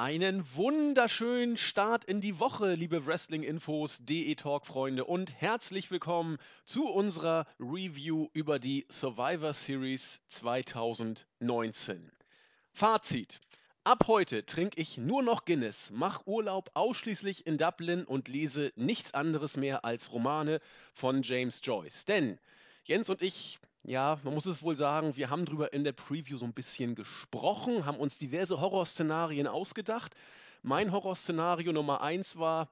Einen wunderschönen Start in die Woche, liebe Wrestling-Infos, DE Talk-Freunde und herzlich willkommen zu unserer Review über die Survivor Series 2019. Fazit. Ab heute trinke ich nur noch Guinness, mache Urlaub ausschließlich in Dublin und lese nichts anderes mehr als Romane von James Joyce. Denn Jens und ich ja, man muss es wohl sagen, wir haben drüber in der Preview so ein bisschen gesprochen, haben uns diverse Horrorszenarien ausgedacht. Mein Horrorszenario Nummer eins war,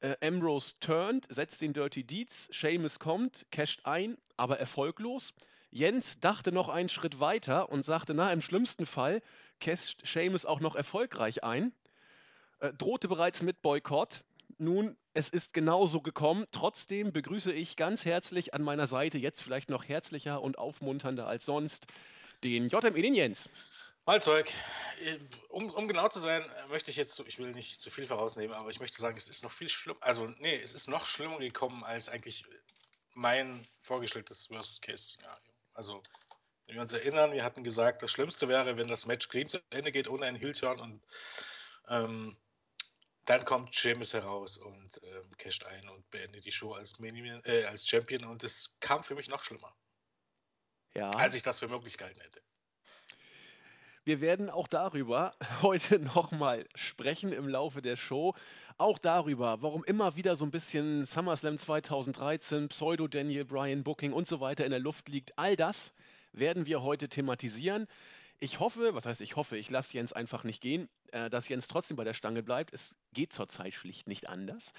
äh, Ambrose turned, setzt den Dirty Deeds, Seamus kommt, casht ein, aber erfolglos. Jens dachte noch einen Schritt weiter und sagte, na, im schlimmsten Fall casht Seamus auch noch erfolgreich ein, äh, drohte bereits mit Boykott. Nun, es ist genauso gekommen. Trotzdem begrüße ich ganz herzlich an meiner Seite, jetzt vielleicht noch herzlicher und aufmunternder als sonst, den JME, den Jens. Malzeug. Um, um genau zu sein, möchte ich jetzt, ich will nicht zu viel vorausnehmen, aber ich möchte sagen, es ist noch viel schlimmer, also nee, es ist noch schlimmer gekommen als eigentlich mein vorgestelltes Worst-Case-Szenario. Also, wenn wir uns erinnern, wir hatten gesagt, das Schlimmste wäre, wenn das Match clean zu Ende geht, ohne einen Heel-Turn und ähm, dann kommt James heraus und äh, casht ein und beendet die Show als, Main äh, als Champion und es kam für mich noch schlimmer. Ja. Als ich das für möglich gehalten hätte. Wir werden auch darüber heute nochmal sprechen im Laufe der Show. Auch darüber, warum immer wieder so ein bisschen SummerSlam 2013, Pseudo-Daniel Bryan Booking und so weiter in der Luft liegt. All das werden wir heute thematisieren. Ich hoffe, was heißt ich hoffe, ich lasse Jens einfach nicht gehen, äh, dass Jens trotzdem bei der Stange bleibt. Es geht zurzeit schlicht nicht anders.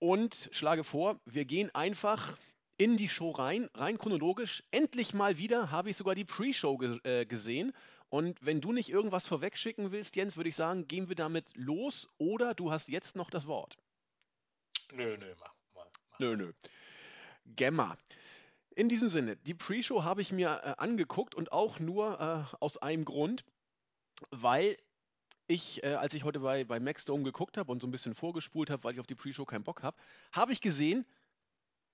Und schlage vor, wir gehen einfach in die Show rein, rein chronologisch. Endlich mal wieder habe ich sogar die Pre-Show ge äh, gesehen. Und wenn du nicht irgendwas vorwegschicken willst, Jens, würde ich sagen, gehen wir damit los oder du hast jetzt noch das Wort. Nö, nö, mach mal. Nö, nö. Gemma. In diesem Sinne, die Pre-Show habe ich mir äh, angeguckt und auch nur äh, aus einem Grund, weil ich, äh, als ich heute bei, bei Maxdome geguckt habe und so ein bisschen vorgespult habe, weil ich auf die Pre-Show keinen Bock habe, habe ich gesehen,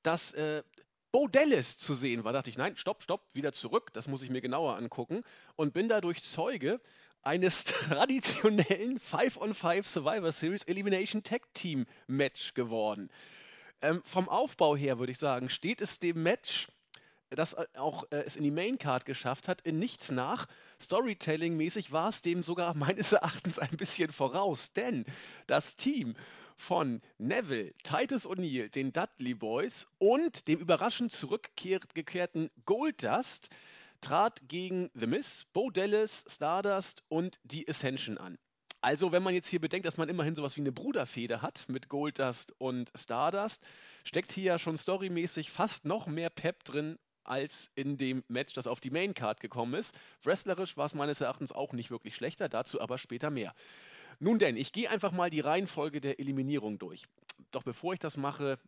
dass äh, Bo Dallas zu sehen war. Da dachte ich, nein, stopp, stopp, wieder zurück, das muss ich mir genauer angucken und bin dadurch Zeuge eines traditionellen 5-on-5 Survivor Series Elimination Tag Team Match geworden. Ähm, vom Aufbau her würde ich sagen, steht es dem Match, das äh, auch äh, es in die Maincard geschafft hat, in nichts nach. Storytelling-mäßig war es dem sogar meines Erachtens ein bisschen voraus, denn das Team von Neville, Titus O'Neill, den Dudley Boys und dem überraschend zurückgekehrten Goldust trat gegen The Miz, Bo Dallas, Stardust und die Ascension an. Also, wenn man jetzt hier bedenkt, dass man immerhin sowas wie eine Bruderfeder hat mit Goldust und Stardust, steckt hier ja schon storymäßig fast noch mehr Pep drin als in dem Match, das auf die Maincard gekommen ist. Wrestlerisch war es meines Erachtens auch nicht wirklich schlechter, dazu aber später mehr. Nun denn, ich gehe einfach mal die Reihenfolge der Eliminierung durch. Doch bevor ich das mache,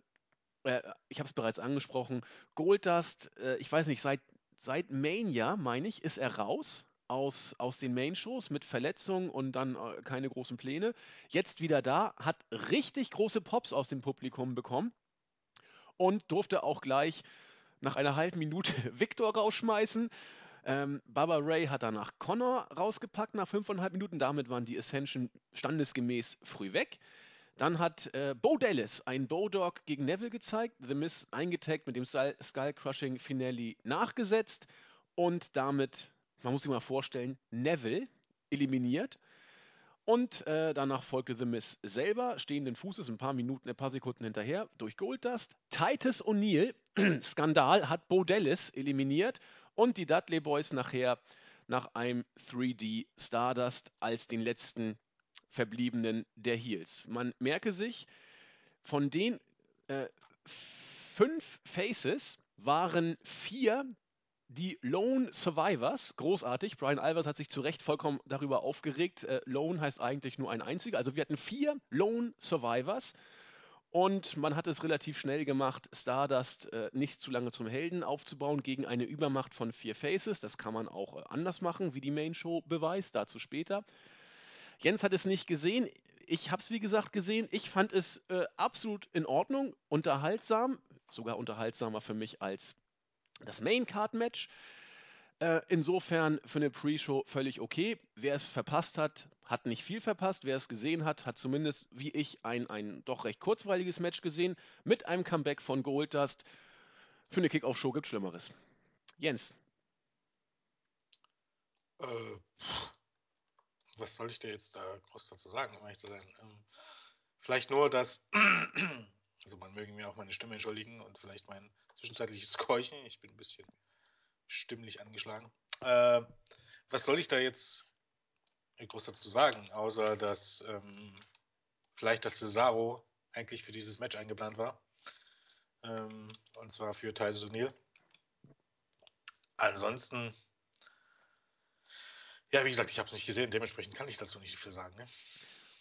äh, ich habe es bereits angesprochen, Goldust, äh, ich weiß nicht, seit, seit Mania, meine ich, ist er raus aus, aus den Main-Shows mit Verletzungen und dann äh, keine großen Pläne. Jetzt wieder da, hat richtig große Pops aus dem Publikum bekommen und durfte auch gleich nach einer halben Minute Victor rausschmeißen. Ähm, Baba Ray hat danach Connor rausgepackt nach fünfeinhalb Minuten. Damit waren die Ascension standesgemäß früh weg. Dann hat äh, Bo Dallas einen Bowdog gegen Neville gezeigt, The Miss eingetaggt mit dem Skull Crushing Finale nachgesetzt und damit man muss sich mal vorstellen, Neville eliminiert. Und äh, danach folgte The Miss selber, stehenden Fußes, ein paar Minuten, ein paar Sekunden hinterher, durch Goldust. Titus O'Neill, Skandal, hat Bo Dallas eliminiert und die Dudley Boys nachher nach einem 3D Stardust als den letzten Verbliebenen der Heels. Man merke sich, von den äh, fünf Faces waren vier die Lone Survivors, großartig. Brian Alvers hat sich zu Recht vollkommen darüber aufgeregt. Äh, Lone heißt eigentlich nur ein einziger. Also wir hatten vier Lone Survivors. Und man hat es relativ schnell gemacht, Stardust äh, nicht zu lange zum Helden aufzubauen gegen eine Übermacht von vier Faces. Das kann man auch äh, anders machen, wie die Main Show beweist, dazu später. Jens hat es nicht gesehen. Ich habe es, wie gesagt, gesehen. Ich fand es äh, absolut in Ordnung, unterhaltsam, sogar unterhaltsamer für mich als das Main Card Match. Äh, insofern für eine Pre-Show völlig okay. Wer es verpasst hat, hat nicht viel verpasst. Wer es gesehen hat, hat zumindest wie ich ein, ein doch recht kurzweiliges Match gesehen mit einem Comeback von Goldust. Für eine Kickoff-Show gibt Schlimmeres. Jens. Äh, was soll ich dir jetzt da groß dazu sagen, um ehrlich zu sein? Ähm, vielleicht nur, dass, also man möge mir auch meine Stimme entschuldigen und vielleicht mein zwischenzeitliches Keuchen. Ich bin ein bisschen stimmlich angeschlagen. Äh, was soll ich da jetzt groß dazu sagen, außer dass ähm, vielleicht das Cesaro eigentlich für dieses Match eingeplant war. Ähm, und zwar für Titus O'Neill. Ansonsten, ja, wie gesagt, ich habe es nicht gesehen, dementsprechend kann ich dazu nicht viel sagen. Ne?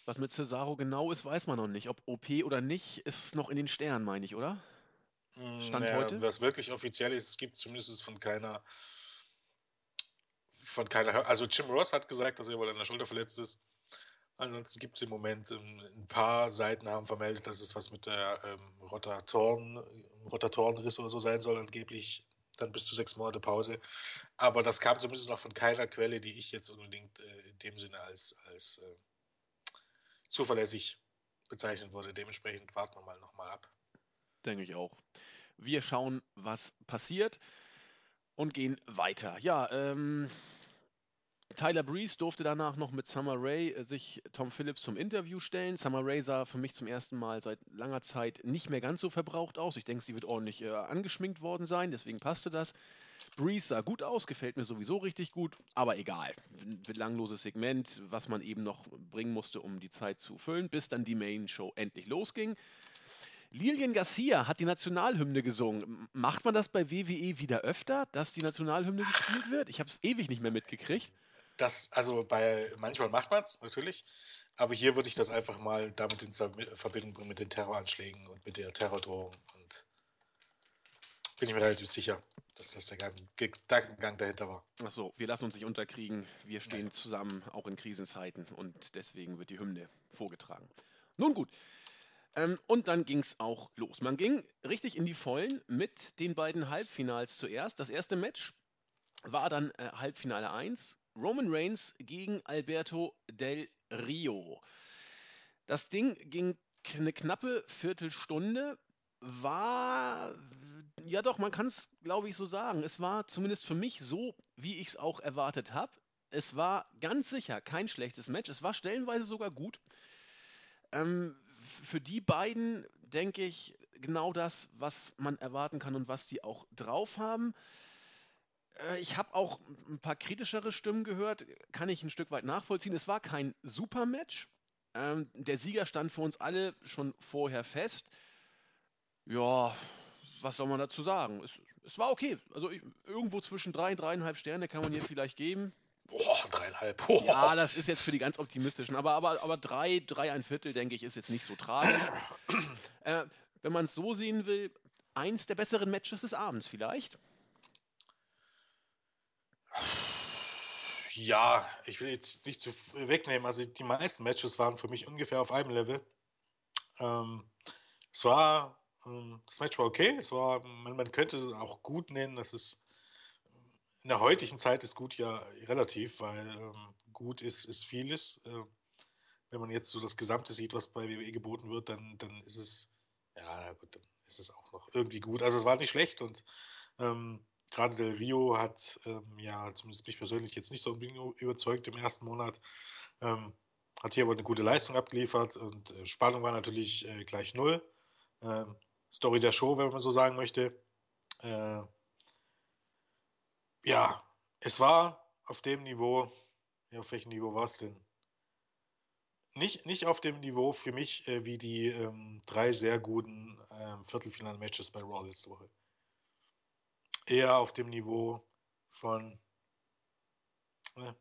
Was mit Cesaro genau ist, weiß man noch nicht. Ob OP oder nicht, ist noch in den Sternen, meine ich, oder? Stand naja, heute? Was wirklich offiziell ist, es gibt zumindest von keiner von keiner. Also Jim Ross hat gesagt, dass er wohl an der Schulter verletzt ist. Ansonsten gibt es im Moment ähm, ein paar Seiten haben vermeldet, dass es was mit der ähm, Rotatoren, Rotatorenriss oder so sein soll, angeblich dann bis zu sechs Monate Pause. Aber das kam zumindest noch von keiner Quelle, die ich jetzt unbedingt äh, in dem Sinne als, als äh, zuverlässig bezeichnet wurde. Dementsprechend warten wir mal nochmal ab. Denke ich auch. Wir schauen, was passiert und gehen weiter. Ja, ähm, Tyler Breeze durfte danach noch mit Summer Rae äh, sich Tom Phillips zum Interview stellen. Summer Rae sah für mich zum ersten Mal seit langer Zeit nicht mehr ganz so verbraucht aus. Ich denke, sie wird ordentlich äh, angeschminkt worden sein, deswegen passte das. Breeze sah gut aus, gefällt mir sowieso richtig gut, aber egal. Ein belangloses Segment, was man eben noch bringen musste, um die Zeit zu füllen, bis dann die Main Show endlich losging. Lilian Garcia hat die Nationalhymne gesungen. Macht man das bei WWE wieder öfter, dass die Nationalhymne gespielt wird? Ich habe es ewig nicht mehr mitgekriegt. Das, also bei manchmal macht man es natürlich, aber hier würde ich das einfach mal damit in Verbindung bringen mit den Terroranschlägen und mit der Terrordrohung. Und bin ich mir relativ sicher, dass das der Gedankengang dahinter war. Achso, wir lassen uns nicht unterkriegen. Wir stehen ja. zusammen, auch in Krisenzeiten. Und deswegen wird die Hymne vorgetragen. Nun gut. Ähm, und dann ging es auch los. Man ging richtig in die Vollen mit den beiden Halbfinals zuerst. Das erste Match war dann äh, Halbfinale 1. Roman Reigns gegen Alberto Del Rio. Das Ding ging eine knappe Viertelstunde. War, ja doch, man kann es, glaube ich, so sagen. Es war zumindest für mich so, wie ich es auch erwartet habe. Es war ganz sicher kein schlechtes Match. Es war stellenweise sogar gut. Ähm, für die beiden denke ich genau das, was man erwarten kann und was die auch drauf haben. Äh, ich habe auch ein paar kritischere Stimmen gehört, kann ich ein Stück weit nachvollziehen. Es war kein Super-Match. Ähm, der Sieger stand für uns alle schon vorher fest. Ja, was soll man dazu sagen? Es, es war okay. Also ich, irgendwo zwischen drei und dreieinhalb Sterne kann man hier vielleicht geben. Boah, dreieinhalb. Boah. Ja, das ist jetzt für die ganz optimistischen. Aber, aber, aber drei, drei, ein Viertel, denke ich, ist jetzt nicht so tragisch. äh, wenn man es so sehen will, eins der besseren Matches des Abends vielleicht. Ja, ich will jetzt nicht zu wegnehmen. Also die meisten Matches waren für mich ungefähr auf einem Level. Ähm, es war, das Match war okay. Es war, man, man könnte es auch gut nennen. Das ist in der heutigen Zeit ist gut ja relativ, weil ähm, gut ist, ist vieles. Äh, wenn man jetzt so das Gesamte sieht, was bei WWE geboten wird, dann, dann ist es, ja gut, dann ist es auch noch irgendwie gut. Also es war nicht schlecht und ähm, gerade Del Rio hat ähm, ja zumindest mich persönlich jetzt nicht so überzeugt im ersten Monat. Ähm, hat hier aber eine gute Leistung abgeliefert und äh, Spannung war natürlich äh, gleich null. Story der Show, wenn man so sagen möchte. Äh, ja, es war auf dem Niveau, ja, auf welchem Niveau war es denn? Nicht, nicht auf dem Niveau für mich äh, wie die ähm, drei sehr guten ähm, Viertelfinal-Matches bei Raw letzte Woche. Eher auf dem Niveau von, äh,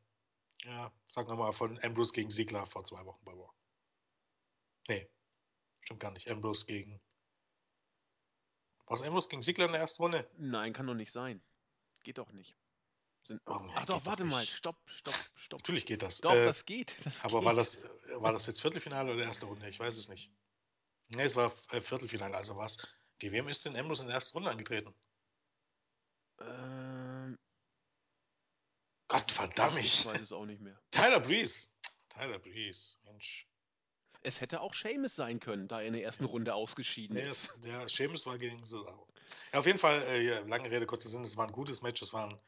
ja, sagen wir mal, von Ambrose gegen Ziegler vor zwei Wochen bei Raw. Nee, stimmt gar nicht. Ambrose gegen. War es Ambrose gegen Ziegler in der ersten Runde? Nein, kann doch nicht sein. Geht doch nicht. Sind, oh, Ach doch, warte doch mal. Stopp, stopp, stopp. Natürlich geht das. Doch, äh, das geht. Das aber geht. War, das, war das jetzt Viertelfinale oder erste Runde? Ich weiß es nicht. Nee, es war äh, Viertelfinale. Also war es. Gegen wem ist denn Ambrose in der ersten Runde angetreten? Ähm. Gott verdammt. Ich weiß es auch nicht mehr. Tyler Breeze. Tyler Breeze, Mensch. Es hätte auch Seamus sein können, da er in der ersten Runde ausgeschieden Nee, ist. es, der Seamus war gegen Cesaro. Ja, auf jeden Fall, äh, ja, lange Rede, kurzer Sinn, es war ein gutes Match, es war ein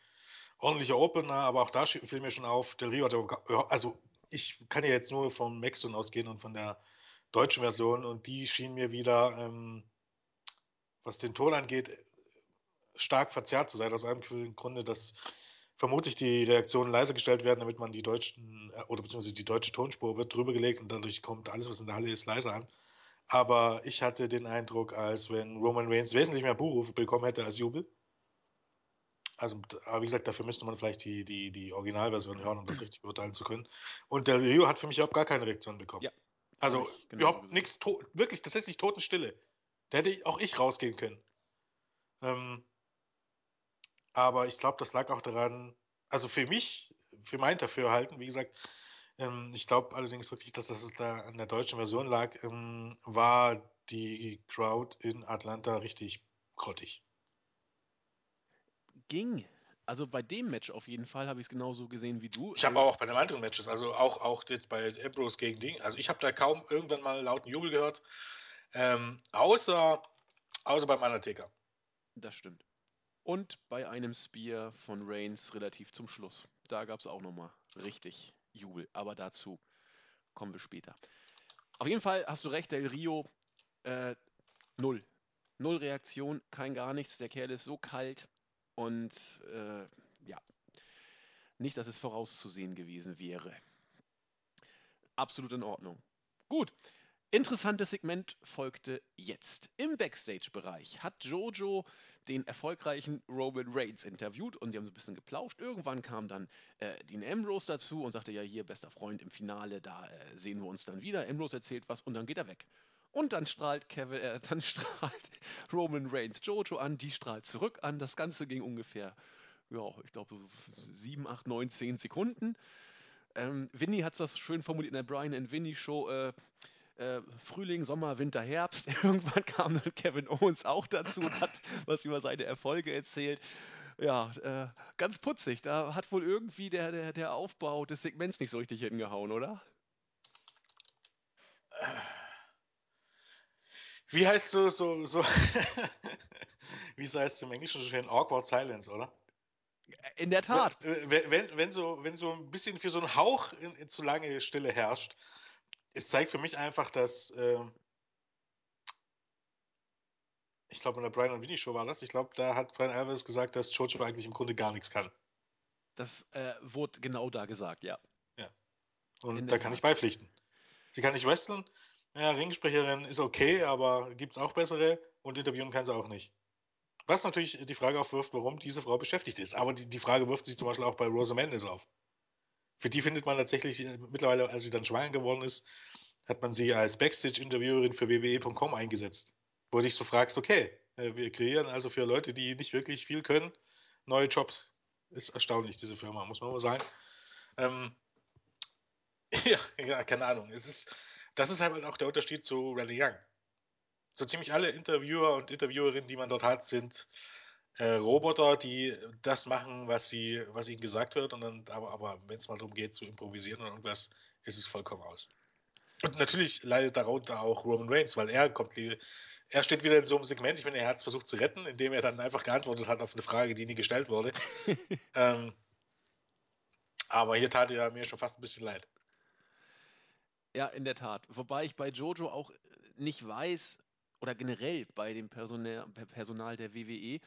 ordentlicher Opener, aber auch da fiel mir schon auf, Del Rio hat ja- also ich kann ja jetzt nur vom Maxon ausgehen und von der deutschen Version und die schien mir wieder, ähm, was den Ton angeht, stark verzerrt zu sein, aus einem Grunde, dass vermutlich die Reaktionen leiser gestellt werden, damit man die deutschen, äh, oder beziehungsweise die deutsche Tonspur wird drüber gelegt und dadurch kommt alles, was in der Halle ist, leiser an. Aber ich hatte den Eindruck, als wenn Roman Reigns wesentlich mehr Buhrufe bekommen hätte als Jubel. Also, aber wie gesagt, dafür müsste man vielleicht die, die, die Originalversion hören, um das richtig beurteilen zu können. Und der Rio hat für mich überhaupt gar keine Reaktion bekommen. Ja, Also genauso überhaupt nichts, wirklich tatsächlich Totenstille. Da hätte auch ich rausgehen können. Ähm, aber ich glaube, das lag auch daran, also für mich, für mein Dafürhalten, wie gesagt, ähm, ich glaube allerdings wirklich, dass das da an der deutschen Version lag, ähm, war die Crowd in Atlanta richtig grottig. Ging. Also bei dem Match auf jeden Fall habe ich es genauso gesehen wie du. Ich habe auch bei den anderen Matches, also auch, auch jetzt bei Ambrose gegen Ding, also ich habe da kaum irgendwann mal lauten Jubel gehört, ähm, außer, außer beim Undertaker. Das stimmt. Und bei einem Spear von Reigns relativ zum Schluss. Da gab es auch nochmal richtig Jubel. Aber dazu kommen wir später. Auf jeden Fall hast du recht, Del Rio, äh, null. Null Reaktion, kein gar nichts. Der Kerl ist so kalt und äh, ja, nicht, dass es vorauszusehen gewesen wäre. Absolut in Ordnung. Gut, Interessantes Segment folgte jetzt. Im Backstage-Bereich hat Jojo den erfolgreichen Roman Reigns interviewt und die haben so ein bisschen geplauscht. Irgendwann kam dann äh, Dean Ambrose dazu und sagte, ja, hier, bester Freund im Finale, da äh, sehen wir uns dann wieder. Ambrose erzählt was und dann geht er weg. Und dann strahlt Kevin, äh, dann strahlt Roman Reigns Jojo an, die strahlt zurück an. Das Ganze ging ungefähr, ja, ich glaube, so 7, 8, 9, 10 Sekunden. Ähm, Vinny hat das schön formuliert in der Brian and Vinny Show. Äh, äh, Frühling, Sommer, Winter, Herbst. Irgendwann kam dann Kevin Owens auch dazu und hat was über seine Erfolge erzählt. Ja, äh, ganz putzig. Da hat wohl irgendwie der, der, der Aufbau des Segments nicht so richtig hingehauen, oder? Wie heißt so, so, so, wie heißt es im Englischen so schön? Awkward Silence, oder? In der Tat. Wenn, wenn, wenn, so, wenn so ein bisschen für so einen Hauch in, in zu lange Stille herrscht, es zeigt für mich einfach, dass, äh, ich glaube, in der Brian und Vinny Show war das, ich glaube, da hat Brian Alvarez gesagt, dass Jojo eigentlich im Grunde gar nichts kann. Das äh, wurde genau da gesagt, ja. Ja. In Und der da kann ich beipflichten. Sie kann nicht wresteln. Ja, Ringsprecherin ist okay, aber gibt es auch bessere und interviewen kann sie auch nicht. Was natürlich die Frage aufwirft, warum diese Frau beschäftigt ist. Aber die, die Frage wirft sich zum Beispiel auch bei Rosa Mendes auf. Für die findet man tatsächlich äh, mittlerweile, als sie dann schwanger geworden ist, hat man sie als Backstage-Interviewerin für WWE.com eingesetzt. Wo du dich so fragst, okay, äh, wir kreieren also für Leute, die nicht wirklich viel können, neue Jobs. Ist erstaunlich, diese Firma, muss man mal sagen. Ähm, ja, ja, keine Ahnung. Es ist, das ist halt auch der Unterschied zu Randy Young. So ziemlich alle Interviewer und Interviewerinnen, die man dort hat, sind äh, Roboter, die das machen, was, sie, was ihnen gesagt wird. Und dann, aber aber wenn es mal darum geht, zu improvisieren oder irgendwas, ist es vollkommen aus. Und natürlich leidet darunter auch Roman Reigns, weil er kommt, er steht wieder in so einem Segment. Ich meine, er hat es versucht zu retten, indem er dann einfach geantwortet hat auf eine Frage, die nie gestellt wurde. ähm, aber hier tat er mir schon fast ein bisschen leid. Ja, in der Tat. Wobei ich bei Jojo auch nicht weiß, oder generell bei dem Personal, Personal der WWE,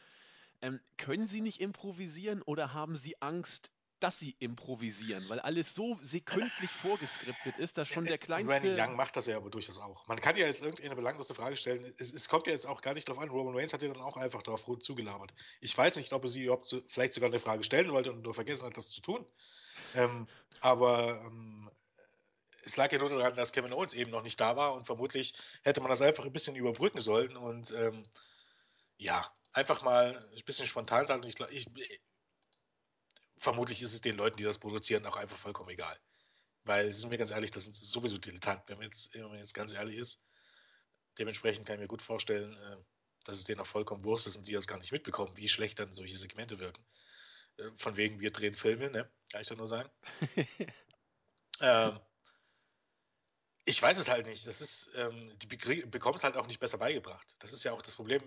ähm, können sie nicht improvisieren oder haben sie Angst, dass sie improvisieren? Weil alles so sekündlich vorgeskriptet ist, dass schon der Randy kleinste. Young macht das ja aber durchaus auch. Man kann ja jetzt irgendeine belanglose Frage stellen. Es, es kommt ja jetzt auch gar nicht drauf an. Roman Reigns hat ja dann auch einfach darauf zugelabert. Ich weiß nicht, ob er sie überhaupt so, vielleicht sogar eine Frage stellen wollte und nur vergessen hat, das zu tun. Ähm, aber ähm, es lag ja nur daran, dass Kevin Owens eben noch nicht da war und vermutlich hätte man das einfach ein bisschen überbrücken sollen und ähm, ja, einfach mal ein bisschen spontan sagen. Ich, ich, vermutlich ist es den Leuten, die das produzieren, auch einfach vollkommen egal. Weil, sind wir ganz ehrlich, das sind sowieso Dilettanten, wenn man jetzt, wenn man jetzt ganz ehrlich ist. Dementsprechend kann ich mir gut vorstellen, äh, dass es denen auch vollkommen Wurst ist und die das gar nicht mitbekommen, wie schlecht dann solche Segmente wirken. Äh, von wegen, wir drehen Filme, ne? Kann ich da nur sagen. ähm, Ich weiß es halt nicht. Das ist, ähm, die bekommen es halt auch nicht besser beigebracht. Das ist ja auch das Problem.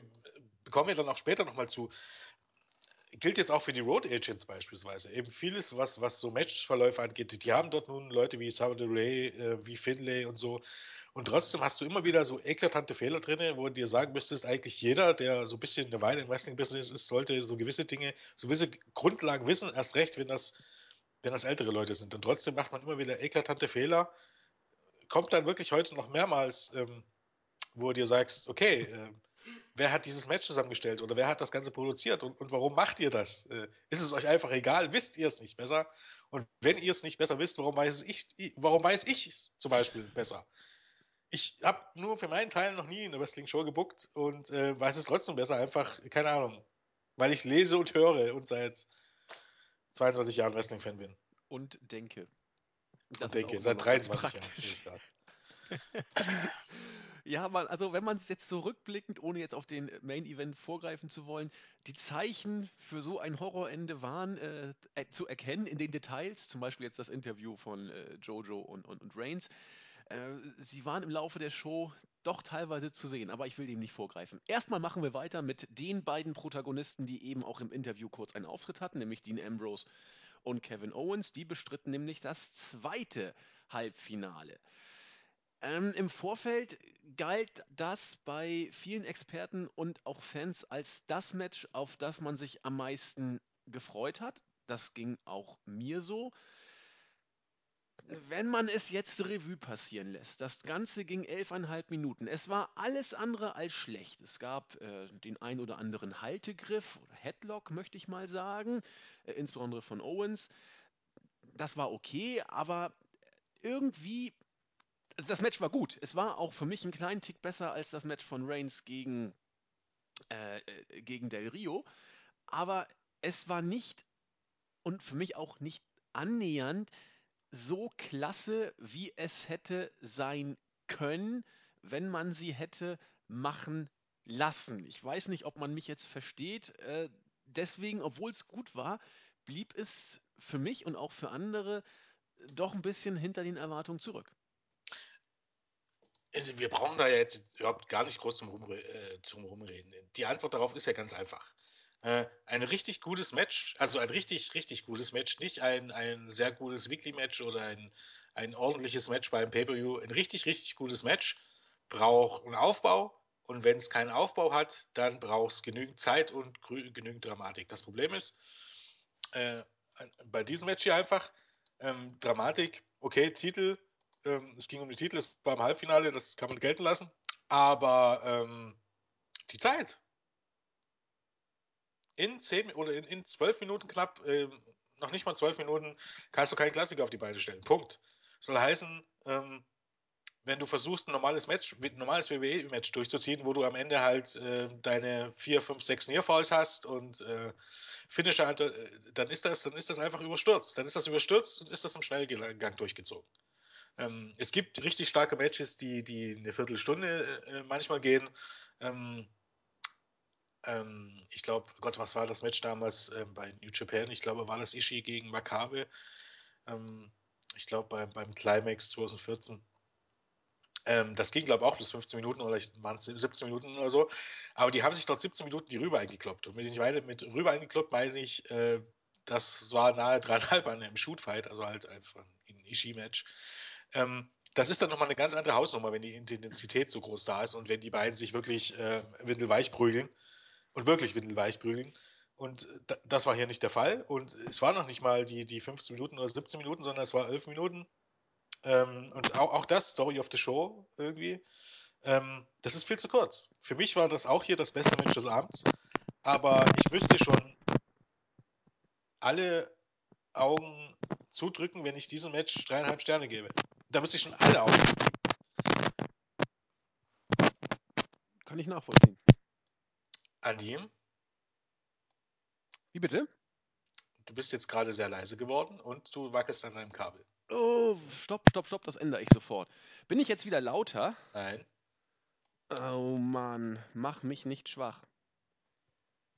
Bekommen wir dann auch später nochmal zu. Gilt jetzt auch für die Road Agents beispielsweise. Eben vieles, was, was so Matchverläufe angeht. Die, haben dort nun Leute wie Salvador Ray, äh, wie Finlay und so. Und trotzdem hast du immer wieder so eklatante Fehler drin, wo du dir sagen müsstest, eigentlich jeder, der so ein bisschen eine Weile im Wrestling-Business ist, sollte so gewisse Dinge, so gewisse Grundlagen wissen, erst recht, wenn das, wenn das ältere Leute sind. Und trotzdem macht man immer wieder eklatante Fehler. Kommt dann wirklich heute noch mehrmals, ähm, wo du dir sagst, okay, äh, wer hat dieses Match zusammengestellt oder wer hat das Ganze produziert und, und warum macht ihr das? Äh, ist es euch einfach egal? Wisst ihr es nicht besser? Und wenn ihr es nicht besser wisst, warum weiß ich warum weiß ich es zum Beispiel besser? Ich habe nur für meinen Teil noch nie eine Wrestling-Show gebuckt und äh, weiß es trotzdem besser, einfach, keine Ahnung, weil ich lese und höre und seit 22 Jahren Wrestling-Fan bin. Und denke. Das und denke, seit noch ganz 23 Jahren, praktisch. gerade. Ja, man, also wenn man es jetzt zurückblickend, ohne jetzt auf den Main Event vorgreifen zu wollen, die Zeichen für so ein Horrorende waren äh, äh, zu erkennen in den Details, zum Beispiel jetzt das Interview von äh, Jojo und, und, und Reigns. Äh, sie waren im Laufe der Show doch teilweise zu sehen, aber ich will dem nicht vorgreifen. Erstmal machen wir weiter mit den beiden Protagonisten, die eben auch im Interview kurz einen Auftritt hatten, nämlich Dean Ambrose und Kevin Owens. Die bestritten nämlich das zweite Halbfinale. Ähm, Im Vorfeld galt das bei vielen Experten und auch Fans als das Match, auf das man sich am meisten gefreut hat. Das ging auch mir so. Wenn man es jetzt Revue passieren lässt, das Ganze ging elfeinhalb Minuten. Es war alles andere als schlecht. Es gab äh, den ein oder anderen Haltegriff oder Headlock, möchte ich mal sagen, äh, insbesondere von Owens. Das war okay, aber irgendwie das Match war gut. Es war auch für mich einen kleinen Tick besser als das Match von Reigns gegen, äh, äh, gegen Del Rio. Aber es war nicht und für mich auch nicht annähernd so klasse, wie es hätte sein können, wenn man sie hätte machen lassen. Ich weiß nicht, ob man mich jetzt versteht. Äh, deswegen, obwohl es gut war, blieb es für mich und auch für andere doch ein bisschen hinter den Erwartungen zurück. Also, wir brauchen da ja jetzt überhaupt gar nicht groß drum, äh, drum rumreden. Die Antwort darauf ist ja ganz einfach. Äh, ein richtig gutes Match, also ein richtig, richtig gutes Match, nicht ein, ein sehr gutes Weekly-Match oder ein, ein ordentliches Match beim Pay-Per-View. Ein richtig, richtig gutes Match braucht einen Aufbau und wenn es keinen Aufbau hat, dann braucht es genügend Zeit und genügend Dramatik. Das Problem ist, äh, bei diesem Match hier einfach, ähm, Dramatik, okay, Titel, ähm, es ging um den Titel, es war im Halbfinale, das kann man gelten lassen. Aber ähm, die Zeit. In zehn oder in, in zwölf Minuten knapp, ähm, noch nicht mal zwölf Minuten, kannst du keinen Klassiker auf die Beine stellen. Punkt. Soll heißen, ähm, wenn du versuchst, ein normales Match, ein normales WWE-Match durchzuziehen, wo du am Ende halt äh, deine vier, fünf, sechs Nearfalls hast und äh, Finisher, äh, dann ist das, dann ist das einfach überstürzt. Dann ist das überstürzt und ist das im Schnellgang durchgezogen. Ähm, es gibt richtig starke Matches, die, die eine Viertelstunde äh, manchmal gehen. Ähm, ähm, ich glaube, Gott, was war das Match damals äh, bei New Japan? Ich glaube, war das Ishii gegen Makabe. Ähm, ich glaube, beim, beim Climax 2014. Ähm, das ging, glaube ich, auch bis 15 Minuten oder waren es 17 Minuten oder so. Aber die haben sich dort 17 Minuten die Rübe eingekloppt. Und wenn ich weiter mit Rübe eingekloppt, meine ich, äh, das war nahe dreieinhalb an einem Shootfight, also halt einfach ein Ishii-Match. Ähm, das ist dann nochmal eine ganz andere Hausnummer, wenn die Intensität so groß da ist und wenn die beiden sich wirklich äh, windelweich prügeln und wirklich windelweich prügeln. Und das war hier nicht der Fall. Und es war noch nicht mal die, die 15 Minuten oder 17 Minuten, sondern es war 11 Minuten. Ähm, und auch, auch das, Story of the Show irgendwie, ähm, das ist viel zu kurz. Für mich war das auch hier das beste Match des Abends. Aber ich müsste schon alle Augen zudrücken, wenn ich diesem Match dreieinhalb Sterne gebe. Da müsste ich schon alle Augen. Kann ich nachvollziehen. Andi? Wie bitte? Du bist jetzt gerade sehr leise geworden und du wackelst an deinem Kabel. Oh, stopp, stopp, stopp, das ändere ich sofort. Bin ich jetzt wieder lauter? Nein. Oh Mann, mach mich nicht schwach.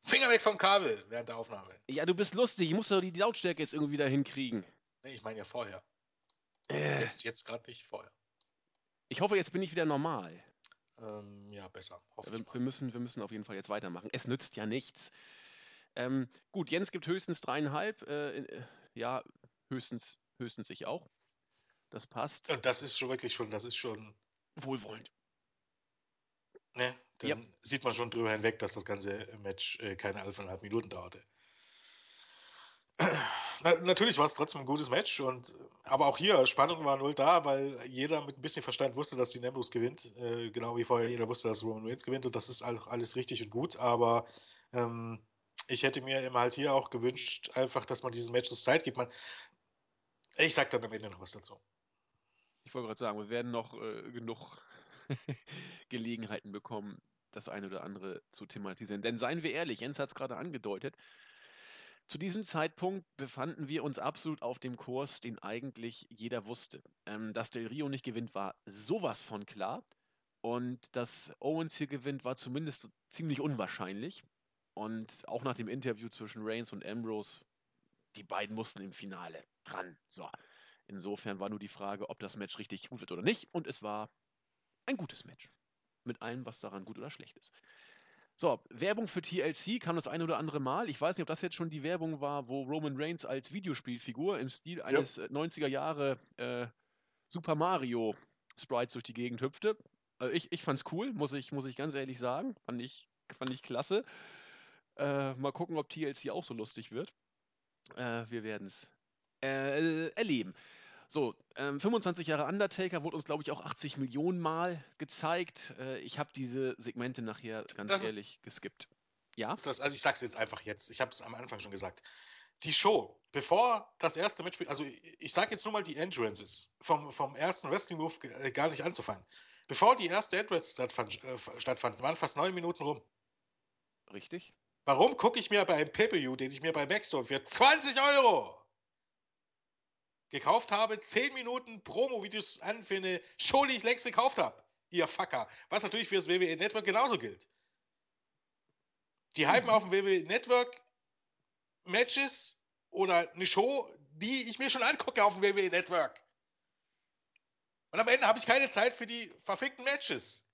Finger weg vom Kabel während der Aufnahme. Ja, du bist lustig, ich muss doch die Lautstärke jetzt irgendwie wieder hinkriegen. Nee, ich meine ja vorher. Äh. Jetzt, jetzt gerade nicht vorher. Ich hoffe, jetzt bin ich wieder normal. Ähm, ja, besser. Wir, wir, müssen, wir müssen auf jeden Fall jetzt weitermachen. Es nützt ja nichts. Ähm, gut, Jens gibt höchstens dreieinhalb. Äh, äh, ja, höchstens, höchstens ich auch. Das passt. Und das ist schon wirklich schon, das ist schon, Wohlwollend. ne? Ja, Dann sieht man schon drüber hinweg, dass das ganze Match äh, keine 11,5 Minuten dauerte. Na, natürlich war es trotzdem ein gutes Match und aber auch hier Spannung war null da, weil jeder mit ein bisschen Verstand wusste, dass die Ambrose gewinnt, äh, genau wie vorher jeder wusste, dass Roman Reigns gewinnt und das ist alles richtig und gut, aber ähm, ich hätte mir immer halt hier auch gewünscht, einfach, dass man diesem Match so Zeit gibt. Man, ich sag dann am Ende noch was dazu. ich wollte gerade sagen, wir werden noch äh, genug Gelegenheiten bekommen, das eine oder andere zu thematisieren. Denn seien wir ehrlich, Jens hat es gerade angedeutet, zu diesem Zeitpunkt befanden wir uns absolut auf dem Kurs, den eigentlich jeder wusste. Ähm, dass Del Rio nicht gewinnt, war sowas von klar. Und dass Owens hier gewinnt, war zumindest ziemlich unwahrscheinlich. Und auch nach dem Interview zwischen Reigns und Ambrose, die beiden mussten im Finale dran. So. Insofern war nur die Frage, ob das Match richtig gut wird oder nicht. Und es war ein gutes Match. Mit allem, was daran gut oder schlecht ist. So, Werbung für TLC kam das ein oder andere Mal. Ich weiß nicht, ob das jetzt schon die Werbung war, wo Roman Reigns als Videospielfigur im Stil Ja. eines äh, 90er Jahre äh, Super Mario Sprites durch die Gegend hüpfte. Äh, ich, ich fand's cool, muss ich, muss ich ganz ehrlich sagen. Fand ich, fand ich klasse. Äh, mal gucken, ob TLC auch so lustig wird. Äh, wir werden's äh, erleben. So, ähm, 25 Jahre Undertaker wurde uns, glaube ich, auch 80 Millionen Mal gezeigt. Äh, ich habe diese Segmente nachher ganz Das ehrlich geskippt. Ja? Das, also ich sag's jetzt einfach jetzt. Ich habe es am Anfang schon gesagt. Die Show, bevor das erste Match, also ich sage jetzt nur mal die Entrances vom, vom ersten Wrestling Move äh, gar nicht anzufangen. Bevor die erste Entrance stattfand, äh, stattfand waren fast neun Minuten rum. Richtig? Warum gucke ich mir bei einem Pay-Per-View, den ich mir bei Maxstone für 20 Euro gekauft habe, 10 Minuten Promo-Videos an für eine Show, die ich längst gekauft habe? Ihr Fucker. Was natürlich für das WWE Network genauso gilt. Die hypen Mhm. auf dem WWE Network Matches oder eine Show, die ich mir schon angucke auf dem WWE Network. Und am Ende habe ich keine Zeit für die verfickten Matches.